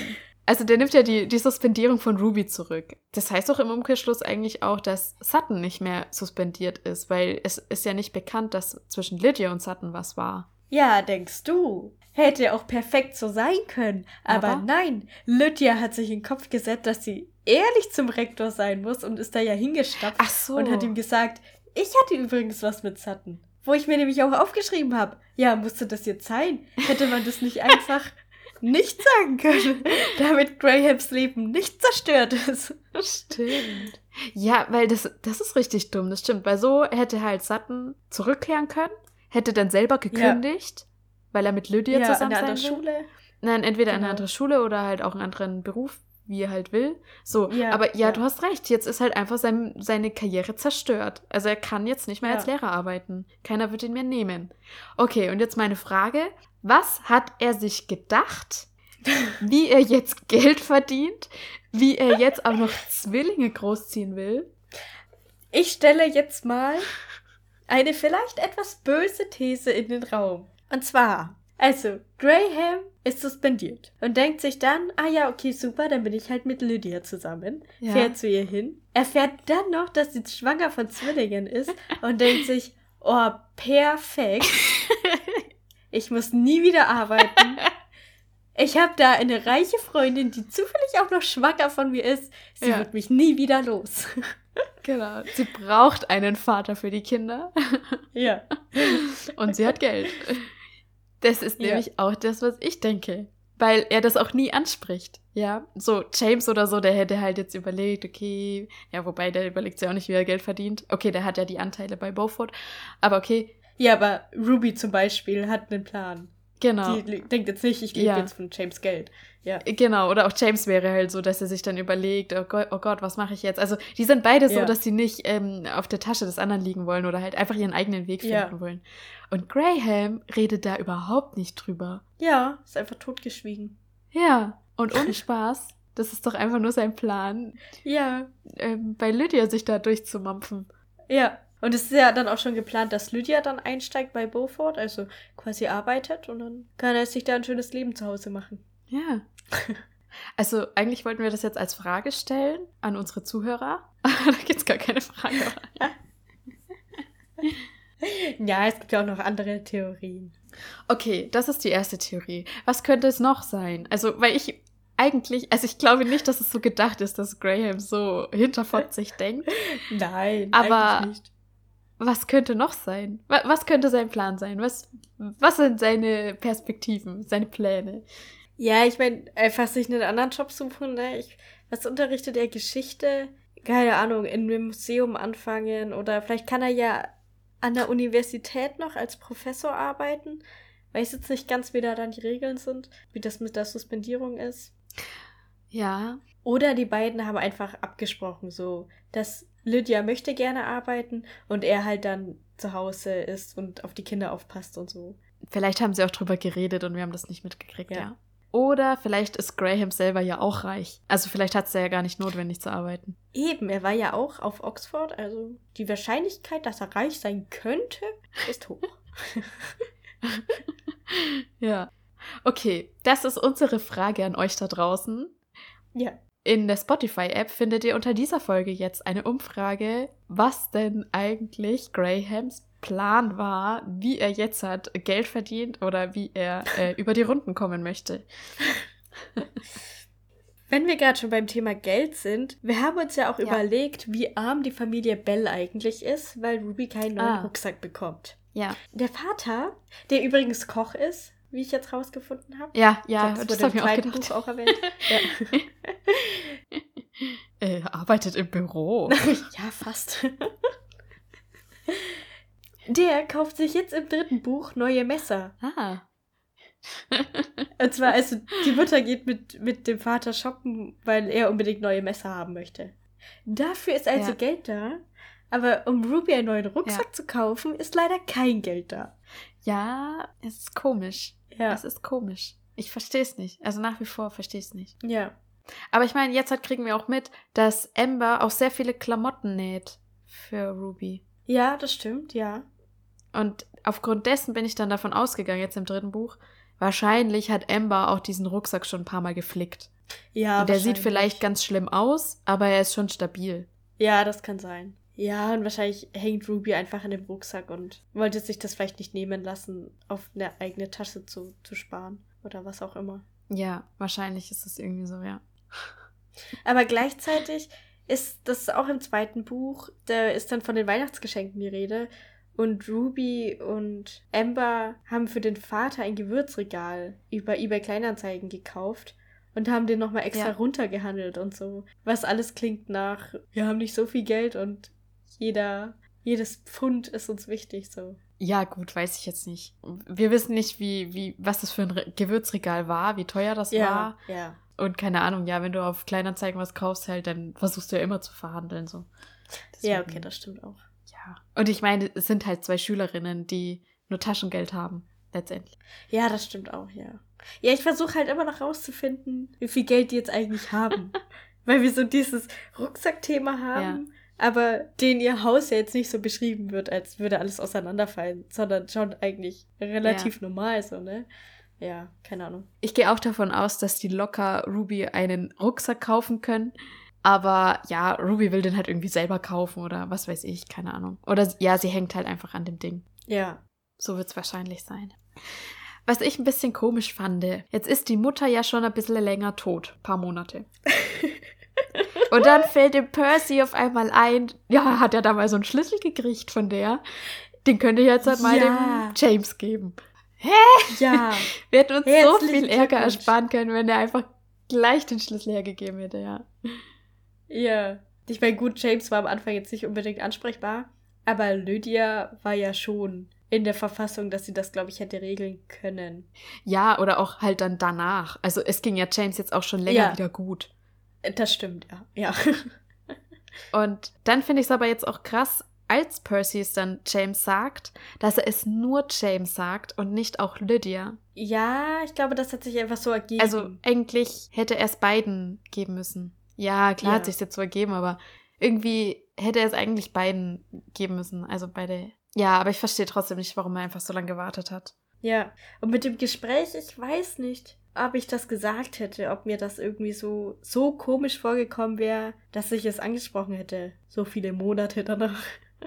also der nimmt ja die, die Suspendierung von Ruby zurück. Das heißt doch im Umkehrschluss eigentlich auch, dass Sutton nicht mehr suspendiert ist, weil es ist ja nicht bekannt, dass zwischen Lydia und Sutton was war. Ja, denkst du? Hätte auch perfekt so sein können. Aber, Aber? nein, Lydia hat sich in den Kopf gesetzt, dass sie ehrlich zum Rektor sein muss und ist da ja hingestapft Ach so. und hat ihm gesagt, ich hatte übrigens was mit Sutton. Wo ich mir nämlich auch aufgeschrieben habe. Ja, musste das jetzt sein? Hätte man das nicht einfach nicht sagen können, damit Grahams Leben nicht zerstört ist. Stimmt. Ja, weil das, das ist richtig dumm, das stimmt. Weil so hätte halt Sutton zurückkehren können, hätte dann selber gekündigt, weil er mit Lydia Ja, an zusammen der sein anderen will. Schule. Nein, entweder in eine Genau. andere Schule oder halt auch einen anderen Beruf, wie er halt will. So, Ja, aber ja, ja. du hast recht, jetzt ist halt einfach sein, seine Karriere zerstört. Also er kann jetzt nicht mehr Ja. als Lehrer arbeiten. Keiner wird ihn mehr nehmen. Okay, und jetzt meine Frage. Was hat er sich gedacht, wie er jetzt Geld verdient, wie er jetzt auch noch Zwillinge großziehen will? Ich stelle jetzt mal eine vielleicht etwas böse These in den Raum. Und zwar, also, Graham ist suspendiert und denkt sich dann, ah ja, okay, super, dann bin ich halt mit Lydia zusammen, Ja. fährt zu ihr hin, erfährt dann noch, dass sie schwanger von Zwillingen ist und denkt sich, oh, perfekt, ich muss nie wieder arbeiten. Ich habe da eine reiche Freundin, die zufällig auch noch schwanger von mir ist. Sie Ja. wird mich nie wieder los. Genau. Sie braucht einen Vater für die Kinder ja. und sie hat Geld. Das ist Ja. nämlich auch das, was ich denke. Weil er das auch nie anspricht. Ja, so James oder so, der hätte halt jetzt überlegt, okay, ja, wobei der überlegt sich auch nicht, wie er Geld verdient. Okay, der hat ja die Anteile bei Beaufort. Aber okay, Ja, aber Ruby zum Beispiel hat einen Plan. Genau. Die denkt jetzt nicht, ich lebe Ja. jetzt von James Geld. Ja. Genau, oder auch James wäre halt so, dass er sich dann überlegt, oh Gott, oh Gott was mache ich jetzt? Also, die sind beide so, Ja. dass sie nicht ähm, auf der Tasche des anderen liegen wollen oder halt einfach ihren eigenen Weg finden Ja. wollen. Und Graham redet da überhaupt nicht drüber. Ja, ist einfach totgeschwiegen. Ja, und ohne Spaß, das ist doch einfach nur sein Plan, Ja. ähm, bei Lydia sich da durchzumampfen. Ja. Und es ist ja dann auch schon geplant, dass Lydia dann einsteigt bei Beaufort, also quasi arbeitet und dann kann er sich da ein schönes Leben zu Hause machen. Ja. Also, eigentlich wollten wir das jetzt als Frage stellen an unsere Zuhörer. da gibt es gar keine Frage. Ja, es gibt ja auch noch andere Theorien. Okay, das ist die erste Theorie. Was könnte es noch sein? Also, weil ich eigentlich, also ich glaube nicht, dass es so gedacht ist, dass Graham so hinterfotzig denkt. Nein, Aber- nicht. Was könnte noch sein? Wa- Was könnte sein Plan sein? Was, was sind seine Perspektiven, seine Pläne? Ja, ich meine, einfach sich einen anderen Job suchen, ne? Ich, was unterrichtet er? Geschichte? Keine Ahnung, in einem Museum anfangen oder vielleicht kann er ja an der Universität noch als Professor arbeiten. Weiß jetzt nicht ganz, wie da dann die Regeln sind, wie das mit der Suspendierung ist. Ja, Oder die beiden haben einfach abgesprochen, so, dass Lydia möchte gerne arbeiten und er halt dann zu Hause ist und auf die Kinder aufpasst und so. vielleicht haben sie auch drüber geredet und wir haben das nicht mitgekriegt, ja. Ja. Oder vielleicht ist Graham selber ja auch reich. Also vielleicht hat es ja gar nicht notwendig zu arbeiten. Eben, er war ja auch auf Oxford, also die Wahrscheinlichkeit, dass er reich sein könnte, ist hoch. ja. Okay, das ist unsere Frage an euch da draußen. ja. In der Spotify-App findet ihr unter dieser Folge jetzt eine Umfrage, was denn eigentlich Grahams Plan war, wie er jetzt hat Geld verdient oder wie er äh, über die Runden kommen möchte. Wenn wir gerade schon beim Thema Geld sind, wir haben uns ja auch Ja. überlegt, wie arm die Familie Bell eigentlich ist, weil Ruby keinen neuen Ah. Rucksack bekommt. Ja, Der Vater, der übrigens Koch ist, wie ich jetzt rausgefunden habe. ja, ja, das, das wurde habe im ich auch zweiten gedacht. Buch auch erwähnt. ja. Er arbeitet im Büro. ja, fast. Der kauft sich jetzt im dritten Buch neue Messer. Ah. Und zwar, also die Mutter geht mit, mit dem Vater shoppen, weil er unbedingt neue Messer haben möchte. Dafür ist also Ja. Geld da. Aber um Ruby einen neuen Rucksack Ja. zu kaufen, ist leider kein Geld da. Ja, es ist komisch. Ja. Es ist komisch. Ich verstehe es nicht. Also nach wie vor verstehe ich es nicht. Ja. Aber ich meine, jetzt halt kriegen wir auch mit, dass Amber auch sehr viele Klamotten näht für Ruby. Ja, das stimmt, ja. Und aufgrund dessen bin ich dann davon ausgegangen, jetzt im dritten Buch, wahrscheinlich hat Amber auch diesen Rucksack schon ein paar Mal geflickt. Ja, und der sieht vielleicht ganz schlimm aus, aber er ist schon stabil. Ja, das kann sein. Ja, und wahrscheinlich hängt Ruby einfach in dem Rucksack und wollte sich das vielleicht nicht nehmen lassen, auf eine eigene Tasche zu, zu sparen. Oder was auch immer. Ja, wahrscheinlich ist es irgendwie so, ja. Aber gleichzeitig ist das auch im zweiten Buch, da ist dann von den Weihnachtsgeschenken die Rede. Und Ruby und Amber haben für den Vater ein Gewürzregal über eBay Kleinanzeigen gekauft und haben den nochmal extra Ja. runtergehandelt und so. Was alles klingt nach, wir haben nicht so viel Geld und jeder, jedes Pfund ist uns wichtig, so. Ja, gut, weiß ich jetzt nicht. Wir wissen nicht, wie, wie, was das für ein Re Gewürzregal war, wie teuer das war. ja. Und keine Ahnung, ja, wenn du auf Kleinanzeigen was kaufst, halt, dann versuchst du ja immer zu verhandeln, so. Ja, Deswegen, okay, das stimmt auch. Ja. Und ich meine, es sind halt zwei Schülerinnen, die nur Taschengeld haben, letztendlich. Ja, das stimmt auch, ja. Ja, ich versuche halt immer noch rauszufinden, wie viel Geld die jetzt eigentlich haben. Weil wir so dieses Rucksackthema haben, aber denen ihr Haus ja jetzt nicht so beschrieben wird, als würde alles auseinanderfallen, sondern schon eigentlich relativ normal so, ne? Ja, keine Ahnung. Ich gehe auch davon aus, dass die locker Ruby einen Rucksack kaufen können. Aber ja, Ruby will den halt irgendwie selber kaufen oder was weiß ich, keine Ahnung. Oder ja, sie hängt halt einfach an dem Ding. Ja. So wird es wahrscheinlich sein. Was ich ein bisschen komisch fand, jetzt ist die Mutter ja schon ein bisschen länger tot, paar Monate. Und dann fällt dem Percy auf einmal ein, ja, hat er da mal so einen Schlüssel gekriegt von der. Den könnte ich jetzt halt mal Ja. dem James geben. Ja. Wir hätten uns so Herzlichen viel Ärger ersparen können, wenn er einfach gleich den Schlüssel hergegeben hätte, ja. ja. Ich meine, gut, James war am Anfang jetzt nicht unbedingt ansprechbar, aber Lydia war ja schon in der Verfassung, dass sie das, glaube ich, hätte regeln können. Ja, oder auch halt dann danach. Also es ging ja James jetzt auch schon länger Ja. wieder gut. Das stimmt, ja. Ja. Und dann finde ich es aber jetzt auch krass, als Percy es dann James sagt, dass er es nur James sagt und nicht auch Lydia. Ja, ich glaube, das hat sich einfach so ergeben. Also eigentlich hätte er es beiden geben müssen. Ja, klar Ja. hat sich jetzt so ergeben, aber irgendwie hätte er es eigentlich beiden geben müssen. Also beide. Ja, aber ich verstehe trotzdem nicht, warum er einfach so lange gewartet hat. ja. Und mit dem Gespräch, ich weiß nicht, ob ich das gesagt hätte, ob mir das irgendwie so, so komisch vorgekommen wäre, dass ich es angesprochen hätte. So viele Monate danach.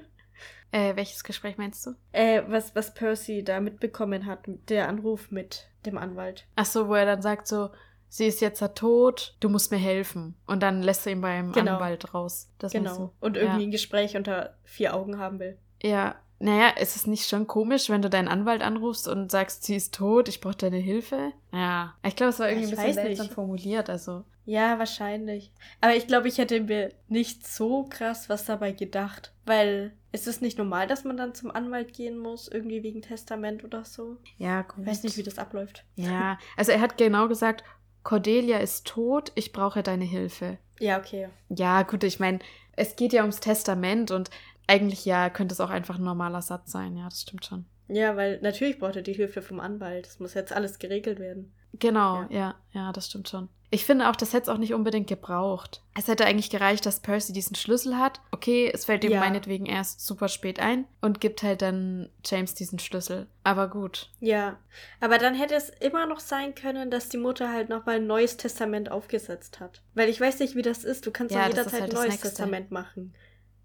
Äh, welches Gespräch meinst du? Äh, was, was Percy da mitbekommen hat, der Anruf mit dem Anwalt. Ach so, wo er dann sagt so, sie ist jetzt ja tot, du musst mir helfen. Und dann lässt er ihn beim Genau. Anwalt raus. Das genau. du? Und irgendwie Ja. ein Gespräch unter vier Augen haben will. Ja, naja, ist es nicht schon komisch, wenn du deinen Anwalt anrufst und sagst, sie ist tot, ich brauche deine Hilfe? Ja, ich glaube, es war irgendwie Ich ein bisschen seltsam formuliert, also. Ja, wahrscheinlich. Aber ich glaube, ich hätte mir nicht so krass was dabei gedacht. Weil ist es nicht normal, dass man dann zum Anwalt gehen muss, irgendwie wegen Testament oder so? Ja, gut. Ich weiß nicht, wie das abläuft. Ja, also er hat genau gesagt, Cordelia ist tot, ich brauche deine Hilfe. Ja, okay. Ja, gut, ich meine, es geht ja ums Testament und eigentlich ja könnte es auch einfach ein normaler Satz sein, ja, das stimmt schon. Ja, weil natürlich braucht er die Hilfe vom Anwalt. Das muss jetzt alles geregelt werden. Genau, Ja. ja, ja, das stimmt schon. Ich finde auch, das hätte es auch nicht unbedingt gebraucht. Es hätte eigentlich gereicht, dass Percy diesen Schlüssel hat. Okay, es fällt ihm Ja. meinetwegen erst super spät ein und gibt halt dann James diesen Schlüssel. Aber gut. Ja. Aber dann hätte es immer noch sein können, dass die Mutter halt nochmal ein neues Testament aufgesetzt hat. Weil ich weiß nicht, wie das ist. Du kannst Ja, jederzeit halt ein neues. Testament machen.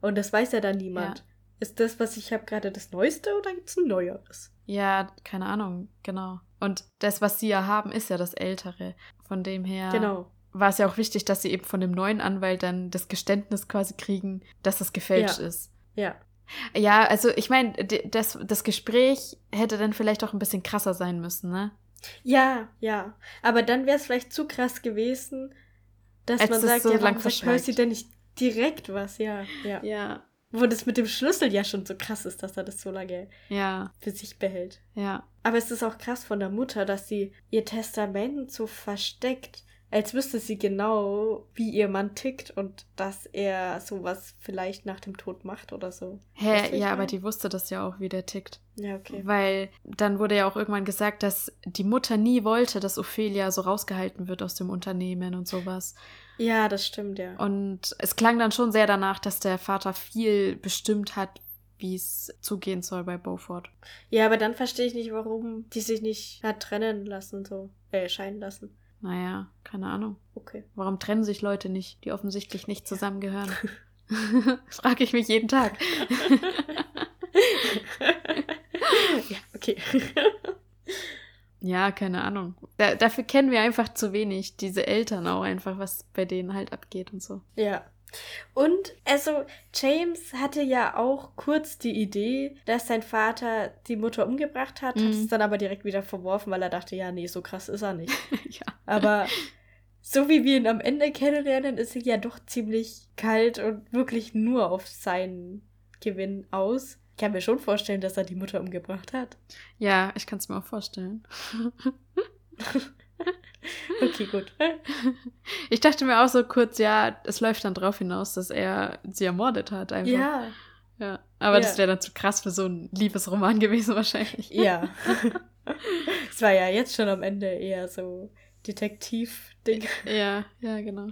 Und das weiß ja dann niemand. Ist das, was ich habe, gerade das Neueste oder gibt es ein neueres? Ja, keine Ahnung, genau. Und das, was sie ja haben, ist ja das Ältere. Von dem her Genau. war es ja auch wichtig, dass sie eben von dem neuen Anwalt dann das Geständnis quasi kriegen, dass das gefälscht Ja. ist. Ja. Ja, also ich meine, das, das Gespräch hätte dann vielleicht auch ein bisschen krasser sein müssen, ne? Ja, ja. Aber dann wäre es vielleicht zu krass gewesen, dass Als man sagt, so ja, warum sagt. Percy denn nicht direkt was? Ja, ja. Ja. Wo das mit dem Schlüssel ja schon so krass ist, dass er das so lange Ja, für sich behält. ja. Aber es ist auch krass von der Mutter, dass sie ihr Testament so versteckt, als wüsste sie genau, wie ihr Mann tickt und dass er sowas vielleicht nach dem Tod macht oder so. Hä, ja, aber die wusste das ja auch, wie der tickt. Ja, okay. Weil dann wurde ja auch irgendwann gesagt, dass die Mutter nie wollte, dass Ophelia so rausgehalten wird aus dem Unternehmen und sowas. Ja, das stimmt, ja. Und es klang dann schon sehr danach, dass der Vater viel bestimmt hat, wie es zugehen soll bei Beaufort. Ja, aber dann verstehe ich nicht, warum die sich nicht hat trennen lassen, so, äh, scheiden lassen. Naja, keine Ahnung. Okay. Warum trennen sich Leute nicht, die offensichtlich nicht zusammengehören? Frage ich mich jeden Tag. ja, okay. Ja, keine Ahnung. Da, dafür kennen wir einfach zu wenig, diese Eltern auch einfach, was bei denen halt abgeht und so. Ja. Und also James hatte ja auch kurz die Idee, dass sein Vater die Mutter umgebracht hat, hat Mhm. es dann aber direkt wieder verworfen, weil er dachte, ja, nee, so krass ist er nicht. ja. Aber so wie wir ihn am Ende kennenlernen, ist er ja doch ziemlich kalt und wirklich nur auf seinen Gewinn aus. Ich kann mir schon vorstellen, dass er die Mutter umgebracht hat. Ja, ich kann es mir auch vorstellen. Okay, gut. Ich dachte mir auch so kurz, ja, es läuft dann drauf hinaus, dass er sie ermordet hat einfach. Ja, ja. Aber das Ja. wäre dann zu krass für so einen Liebesroman gewesen wahrscheinlich. ja. Es war ja jetzt schon am Ende eher so Detektiv-Ding. Ja, ja, genau.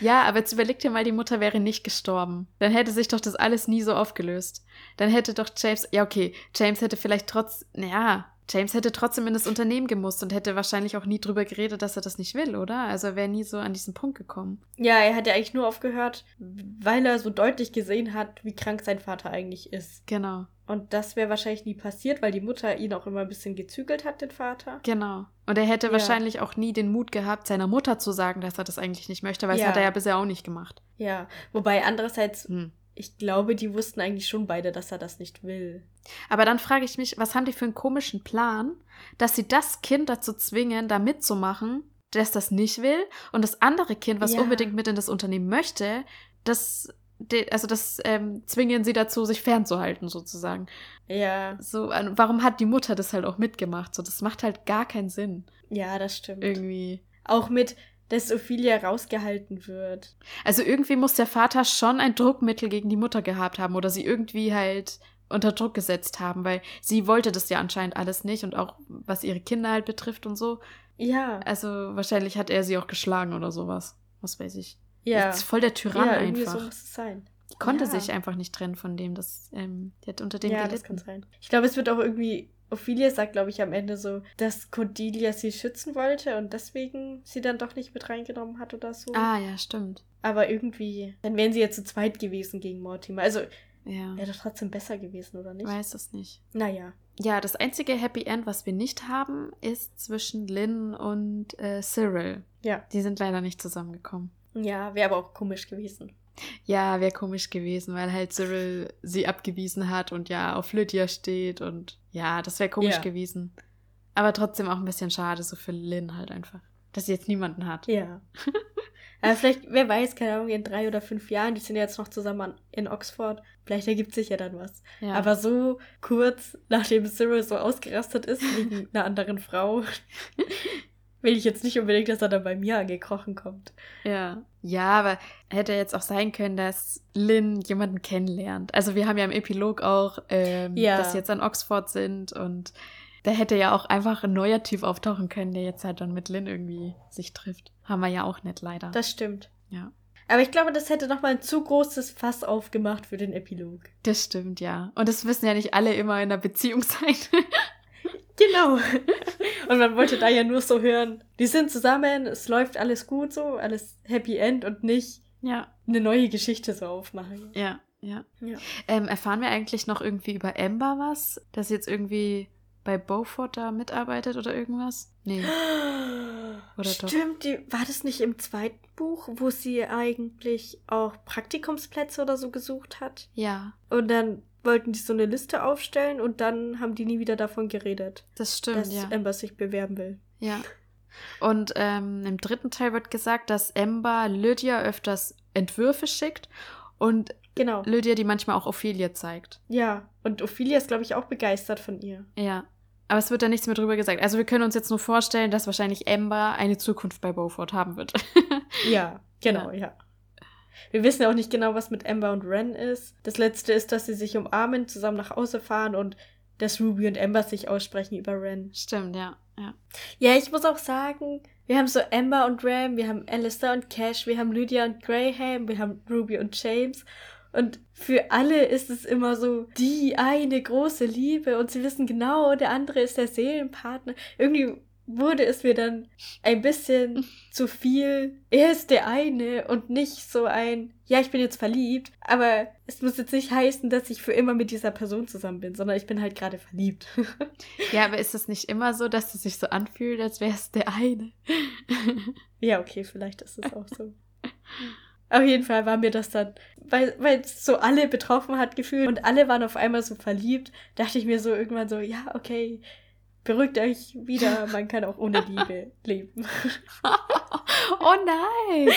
Ja, aber jetzt überleg dir mal, die Mutter wäre nicht gestorben. Dann hätte sich doch das alles nie so aufgelöst. Dann hätte doch James, ja okay, James hätte vielleicht trotz, naja, James hätte trotzdem in das Unternehmen gemusst und hätte wahrscheinlich auch nie drüber geredet, dass er das nicht will, oder? Also er wäre nie so an diesen Punkt gekommen. Ja, er hat ja eigentlich nur aufgehört, weil er so deutlich gesehen hat, wie krank sein Vater eigentlich ist. Genau, Und das wäre wahrscheinlich nie passiert, weil die Mutter ihn auch immer ein bisschen gezügelt hat, den Vater. genau. Und er hätte Ja. wahrscheinlich auch nie den Mut gehabt, seiner Mutter zu sagen, dass er das eigentlich nicht möchte, weil Ja. das hat er ja bisher auch nicht gemacht. Ja, wobei andererseits, Hm. ich glaube, die wussten eigentlich schon beide, dass er das nicht will. Aber dann frage ich mich, was haben die für einen komischen Plan, dass sie das Kind dazu zwingen, da mitzumachen, das das nicht will, und das andere Kind, was Ja. unbedingt mit in das Unternehmen möchte, das, also das ähm, zwingen sie dazu, sich fernzuhalten, sozusagen. Ja, So, warum hat die Mutter das halt auch mitgemacht? So, das macht halt gar keinen Sinn. ja, das stimmt. Irgendwie. Auch mit, dass Ophelia rausgehalten wird. Also irgendwie muss der Vater schon ein Druckmittel gegen die Mutter gehabt haben oder sie irgendwie halt unter Druck gesetzt haben, weil sie wollte das ja anscheinend alles nicht und auch was ihre Kinder halt betrifft und so. Ja, Also wahrscheinlich hat er sie auch geschlagen oder sowas. Was weiß ich. Ja. Das ist voll der Tyrann ja, einfach. so muss es sein. die konnte ja. sich einfach nicht trennen von dem. Das, ähm, die hat unter dem ja, das gelitten. kann sein. Ich glaube, es wird auch irgendwie. Ophelia sagt, glaube ich, am Ende so, dass Cordelia sie schützen wollte und deswegen sie dann doch nicht mit reingenommen hat oder so. Ah, ja, stimmt. Aber irgendwie, dann wären sie ja zu zweit gewesen gegen Mortimer. Also Ja. wäre doch trotzdem besser gewesen, oder nicht? Weiß es nicht. Naja. Ja, das einzige Happy End, was wir nicht haben, ist zwischen Lynn und äh, Cyril. Ja. Die sind leider nicht zusammengekommen. Ja, wäre aber auch komisch gewesen. Ja, wäre komisch gewesen, weil halt Cyril sie abgewiesen hat und ja auf Lydia steht und ja, das wäre komisch Ja. gewesen. Aber trotzdem auch ein bisschen schade, so für Lynn halt einfach. Dass sie jetzt niemanden hat. Ja. Aber vielleicht, wer weiß, keine Ahnung, in drei oder fünf Jahren, die sind ja jetzt noch zusammen in Oxford. Vielleicht ergibt sich ja dann was. Ja. Aber so kurz nachdem Cyril so ausgerastet ist wegen einer anderen Frau, will ich jetzt nicht unbedingt, dass er dann bei mir angekrochen kommt. Ja. Ja, aber hätte jetzt auch sein können, dass Lynn jemanden kennenlernt. Also wir haben ja im Epilog auch, ähm, Ja. dass sie jetzt an Oxford sind und da hätte ja auch einfach ein neuer Typ auftauchen können, der jetzt halt dann mit Lynn irgendwie sich trifft. Haben wir ja auch nicht leider. Das stimmt. ja. Aber ich glaube, das hätte nochmal ein zu großes Fass aufgemacht für den Epilog. Das stimmt, ja. Und das müssen ja nicht alle immer in einer Beziehung sein. Genau. Und man wollte da ja nur so hören, die sind zusammen, es läuft alles gut so, alles Happy End und nicht ja, eine neue Geschichte so aufmachen. ja, ja. Ja. Ähm, erfahren wir eigentlich noch irgendwie über Amber was? Dass sie jetzt irgendwie bei Beaufort da mitarbeitet oder irgendwas? Nee. Oder doch? Stimmt, die, war das nicht im zweiten Buch, wo sie eigentlich auch Praktikumsplätze oder so gesucht hat? Ja, Und dann wollten die so eine Liste aufstellen und dann haben die nie wieder davon geredet, das stimmt, dass ja. Amber sich bewerben will. Ja. Und ähm, im dritten Teil wird gesagt, dass Amber Lydia öfters Entwürfe schickt und Genau. Lydia, die manchmal auch Ophelia zeigt. Ja. Und Ophelia ist, glaube ich, auch begeistert von ihr. Ja. Aber es wird da nichts mehr drüber gesagt. Also wir können uns jetzt nur vorstellen, dass wahrscheinlich Amber eine Zukunft bei Beaufort haben wird. Ja, genau, ja. Wir wissen ja auch nicht genau, was mit Amber und Ren ist. Das letzte ist, dass sie sich umarmen, zusammen nach Hause fahren und dass Ruby und Amber sich aussprechen über Ren. Stimmt, ja. ja. Ja, ich muss auch sagen, wir haben so Amber und Ram, wir haben Alistair und Cash, wir haben Lydia und Graham, wir haben Ruby und James. Und für alle ist es immer so die eine große Liebe und sie wissen genau, der andere ist der Seelenpartner. Irgendwie wurde es mir dann ein bisschen zu viel. Er ist der eine und nicht so ein, ja, ich bin jetzt verliebt, aber es muss jetzt nicht heißen, dass ich für immer mit dieser Person zusammen bin, sondern ich bin halt gerade verliebt. Ja, aber ist es nicht immer so, dass es sich so anfühlt, als wäre es der eine? ja, okay, vielleicht ist es auch so. Auf jeden Fall war mir das dann, weil weil es so alle betroffen hat gefühlt und alle waren auf einmal so verliebt, dachte ich mir so irgendwann so, ja, okay, beruhigt euch wieder, man kann auch ohne Liebe leben. oh nein!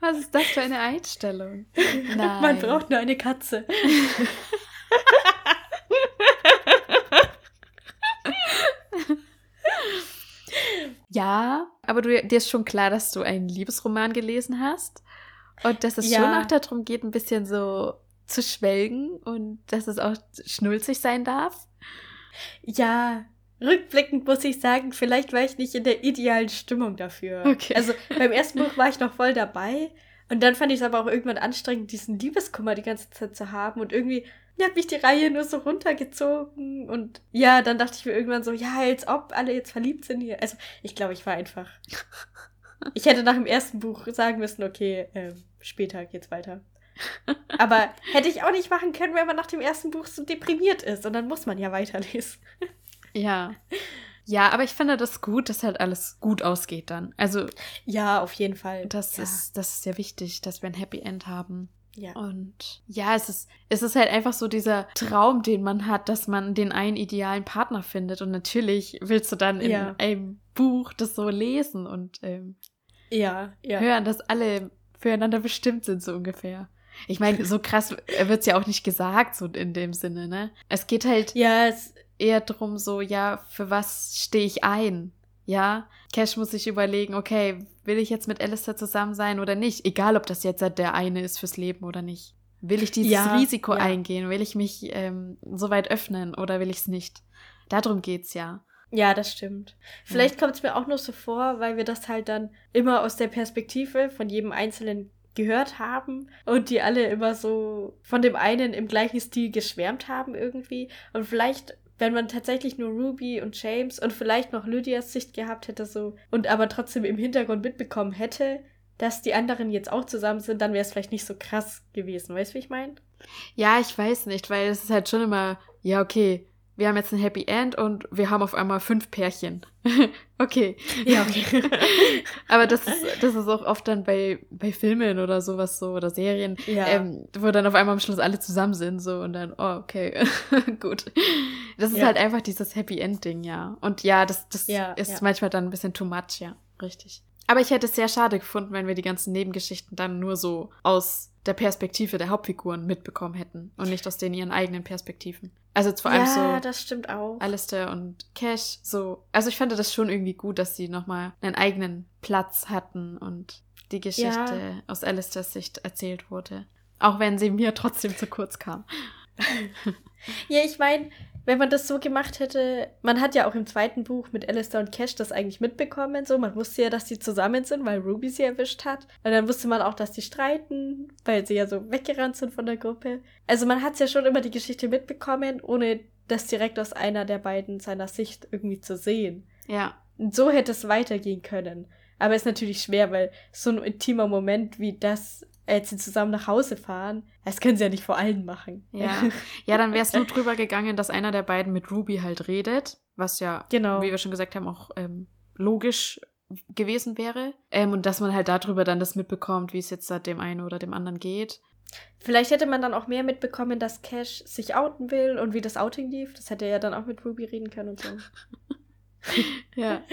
Was ist das für eine Einstellung? Nein. Man braucht nur eine Katze. Ja, aber du, dir ist schon klar, dass du einen Liebesroman gelesen hast und dass es Ja. schon auch darum geht, ein bisschen so zu schwelgen und dass es auch schnulzig sein darf. Ja, rückblickend muss ich sagen, vielleicht war ich nicht in der idealen Stimmung dafür. Okay. Also beim ersten Buch war ich noch voll dabei und dann fand ich es aber auch irgendwann anstrengend, diesen Liebeskummer die ganze Zeit zu haben und irgendwie hat mich die Reihe nur so runtergezogen und ja, dann dachte ich mir irgendwann so, ja, als ob alle jetzt verliebt sind hier. Also ich glaube, ich war einfach. Ich hätte nach dem ersten Buch sagen müssen, okay, ähm, später geht's weiter. Aber hätte ich auch nicht machen können, wenn man nach dem ersten Buch so deprimiert ist und dann muss man ja weiterlesen. Ja. Ja, aber ich finde das gut, dass halt alles gut ausgeht dann. Also, Ja, auf jeden Fall. das, ja. ist, das ist sehr wichtig, dass wir ein Happy End haben. Ja. Und ja, es ist, es ist halt einfach so dieser Traum, den man hat, dass man den einen idealen Partner findet. Und natürlich willst du dann in Ja. einem Buch das so lesen und ähm, Ja, ja. hören, dass alle füreinander bestimmt sind, so ungefähr. Ich meine, so krass wird es ja auch nicht gesagt, so in dem Sinne, ne? Es geht halt Ja, es, eher drum, so, ja, für was stehe ich ein? Ja, Cash muss sich überlegen, okay, will ich jetzt mit Alistair zusammen sein oder nicht? Egal, ob das jetzt der eine ist fürs Leben oder nicht. Will ich dieses Ja, Risiko ja. eingehen? Will ich mich ähm, so weit öffnen oder will ich es nicht? Darum geht's ja. ja, das stimmt. Vielleicht kommt es mir auch nur so vor, weil wir das halt dann immer aus der Perspektive von jedem Einzelnen gehört haben und die alle immer so von dem einen im gleichen Stil geschwärmt haben irgendwie. Und vielleicht, wenn man tatsächlich nur Ruby und James und vielleicht noch Lydias Sicht gehabt hätte, so und aber trotzdem im Hintergrund mitbekommen hätte, dass die anderen jetzt auch zusammen sind, dann wäre es vielleicht nicht so krass gewesen. Weißt du, wie ich meine? Ja, ich weiß nicht, weil es ist halt schon immer, ja, okay, wir haben jetzt ein Happy End und wir haben auf einmal fünf Pärchen. okay. Ja, okay. Aber das ist, das ist auch oft dann bei, bei Filmen oder sowas so oder Serien, Ja. ähm, wo dann auf einmal am Schluss alle zusammen sind so und dann, oh, okay, gut. Das ist Ja. halt einfach dieses Happy End-Ding, ja. Und ja, das, das Ja, ist manchmal dann ein bisschen too much, ja, richtig. Aber ich hätte es sehr schade gefunden, wenn wir die ganzen Nebengeschichten dann nur so aus der Perspektive der Hauptfiguren mitbekommen hätten und nicht aus den ihren eigenen Perspektiven. Also vor allem ja, so das stimmt auch. Alistair und Cash so. Also ich fand das schon irgendwie gut, dass sie nochmal einen eigenen Platz hatten und die Geschichte aus Alistairs Sicht erzählt wurde. Auch wenn sie mir trotzdem zu kurz kam. Ja, ich meine, wenn man das so gemacht hätte, man hat ja auch im zweiten Buch mit Alistair und Cash das eigentlich mitbekommen, so, man wusste ja, dass die zusammen sind, weil Ruby sie erwischt hat. Und dann wusste man auch, dass die streiten, weil sie ja so weggerannt sind von der Gruppe. Also man hat ja schon immer die Geschichte mitbekommen, ohne das direkt aus einer der beiden seiner Sicht irgendwie zu sehen. Ja, Und so hätte es weitergehen können. Aber ist natürlich schwer, weil so ein intimer Moment wie das, als sie zusammen nach Hause fahren, das können sie ja nicht vor allen machen. ja. Ja, dann wäre es nur drüber gegangen, dass einer der beiden mit Ruby halt redet, was ja, Genau. wie wir schon gesagt haben, auch ähm, logisch gewesen wäre. Ähm, und dass man halt darüber dann das mitbekommt, wie es jetzt da dem einen oder dem anderen geht. Vielleicht hätte man dann auch mehr mitbekommen, dass Cash sich outen will und wie das Outing lief. Das hätte er ja dann auch mit Ruby reden können und so. Ja.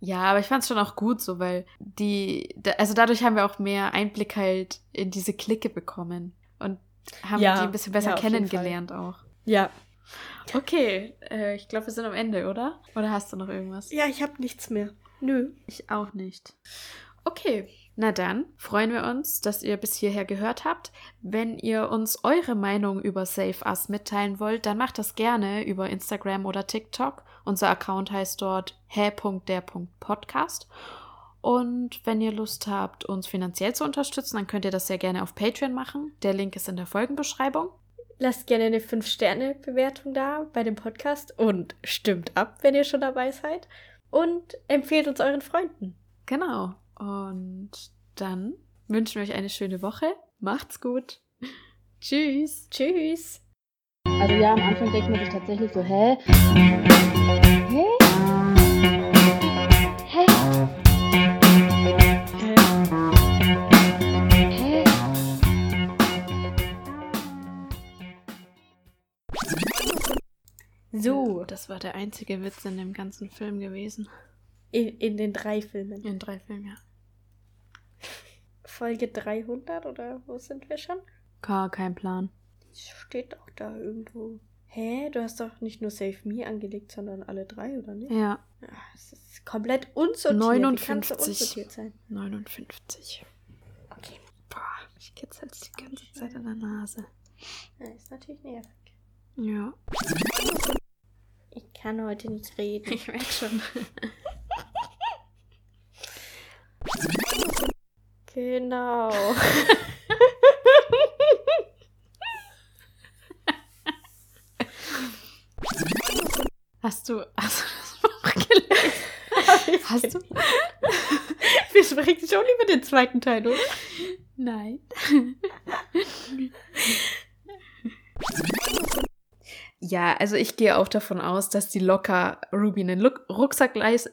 Ja, aber ich fand es schon auch gut so, weil die, also dadurch haben wir auch mehr Einblick halt in diese Clique bekommen und haben Ja, die ein bisschen besser ja, kennengelernt auch. Ja. Okay, äh, ich glaube, wir sind am Ende, oder? Oder hast du noch irgendwas? Ja, ich habe nichts mehr. Nö. Ich auch nicht. Okay, na dann freuen wir uns, dass ihr bis hierher gehört habt. Wenn ihr uns eure Meinung über Save Us mitteilen wollt, dann macht das gerne über Instagram oder TikTok. Unser Account heißt dort hä.der.podcast. Und wenn ihr Lust habt, uns finanziell zu unterstützen, dann könnt ihr das sehr gerne auf Patreon machen. Der Link ist in der Folgenbeschreibung. Lasst gerne eine 5-Sterne-Bewertung da bei dem Podcast und stimmt ab, wenn ihr schon dabei seid. Und empfehlt uns euren Freunden. Genau. Und dann wünschen wir euch eine schöne Woche. Macht's gut. Tschüss. Tschüss. Also ja, am Anfang denkt man sich tatsächlich so, hä? Hä? Hä? Hä? So, Das war der einzige Witz in dem ganzen Film gewesen. in, in den drei Filmen. In drei Filmen, ja. Folge 300 oder wo sind wir schon? Gar kein Plan. Steht doch da irgendwo. Hä? Du hast doch nicht nur Save Me angelegt, sondern alle drei, oder nicht? Ja, Ah, Es ist komplett unsortiert. Wie kann's so 59. unsortiert sein? 59. Okay. Boah, ich kitzel's die ganze Zeit in der Nase. Ja, ist natürlich nervig. Ja. Ich kann heute nicht reden. Ich merke schon. Genau. Hast du, hast du das Buch gelesen? Hast du? Wir sprechen schon über den zweiten Teil, oder? Nein. Ja, also ich gehe auch davon aus, dass die locker Ruby einen Rucksack leis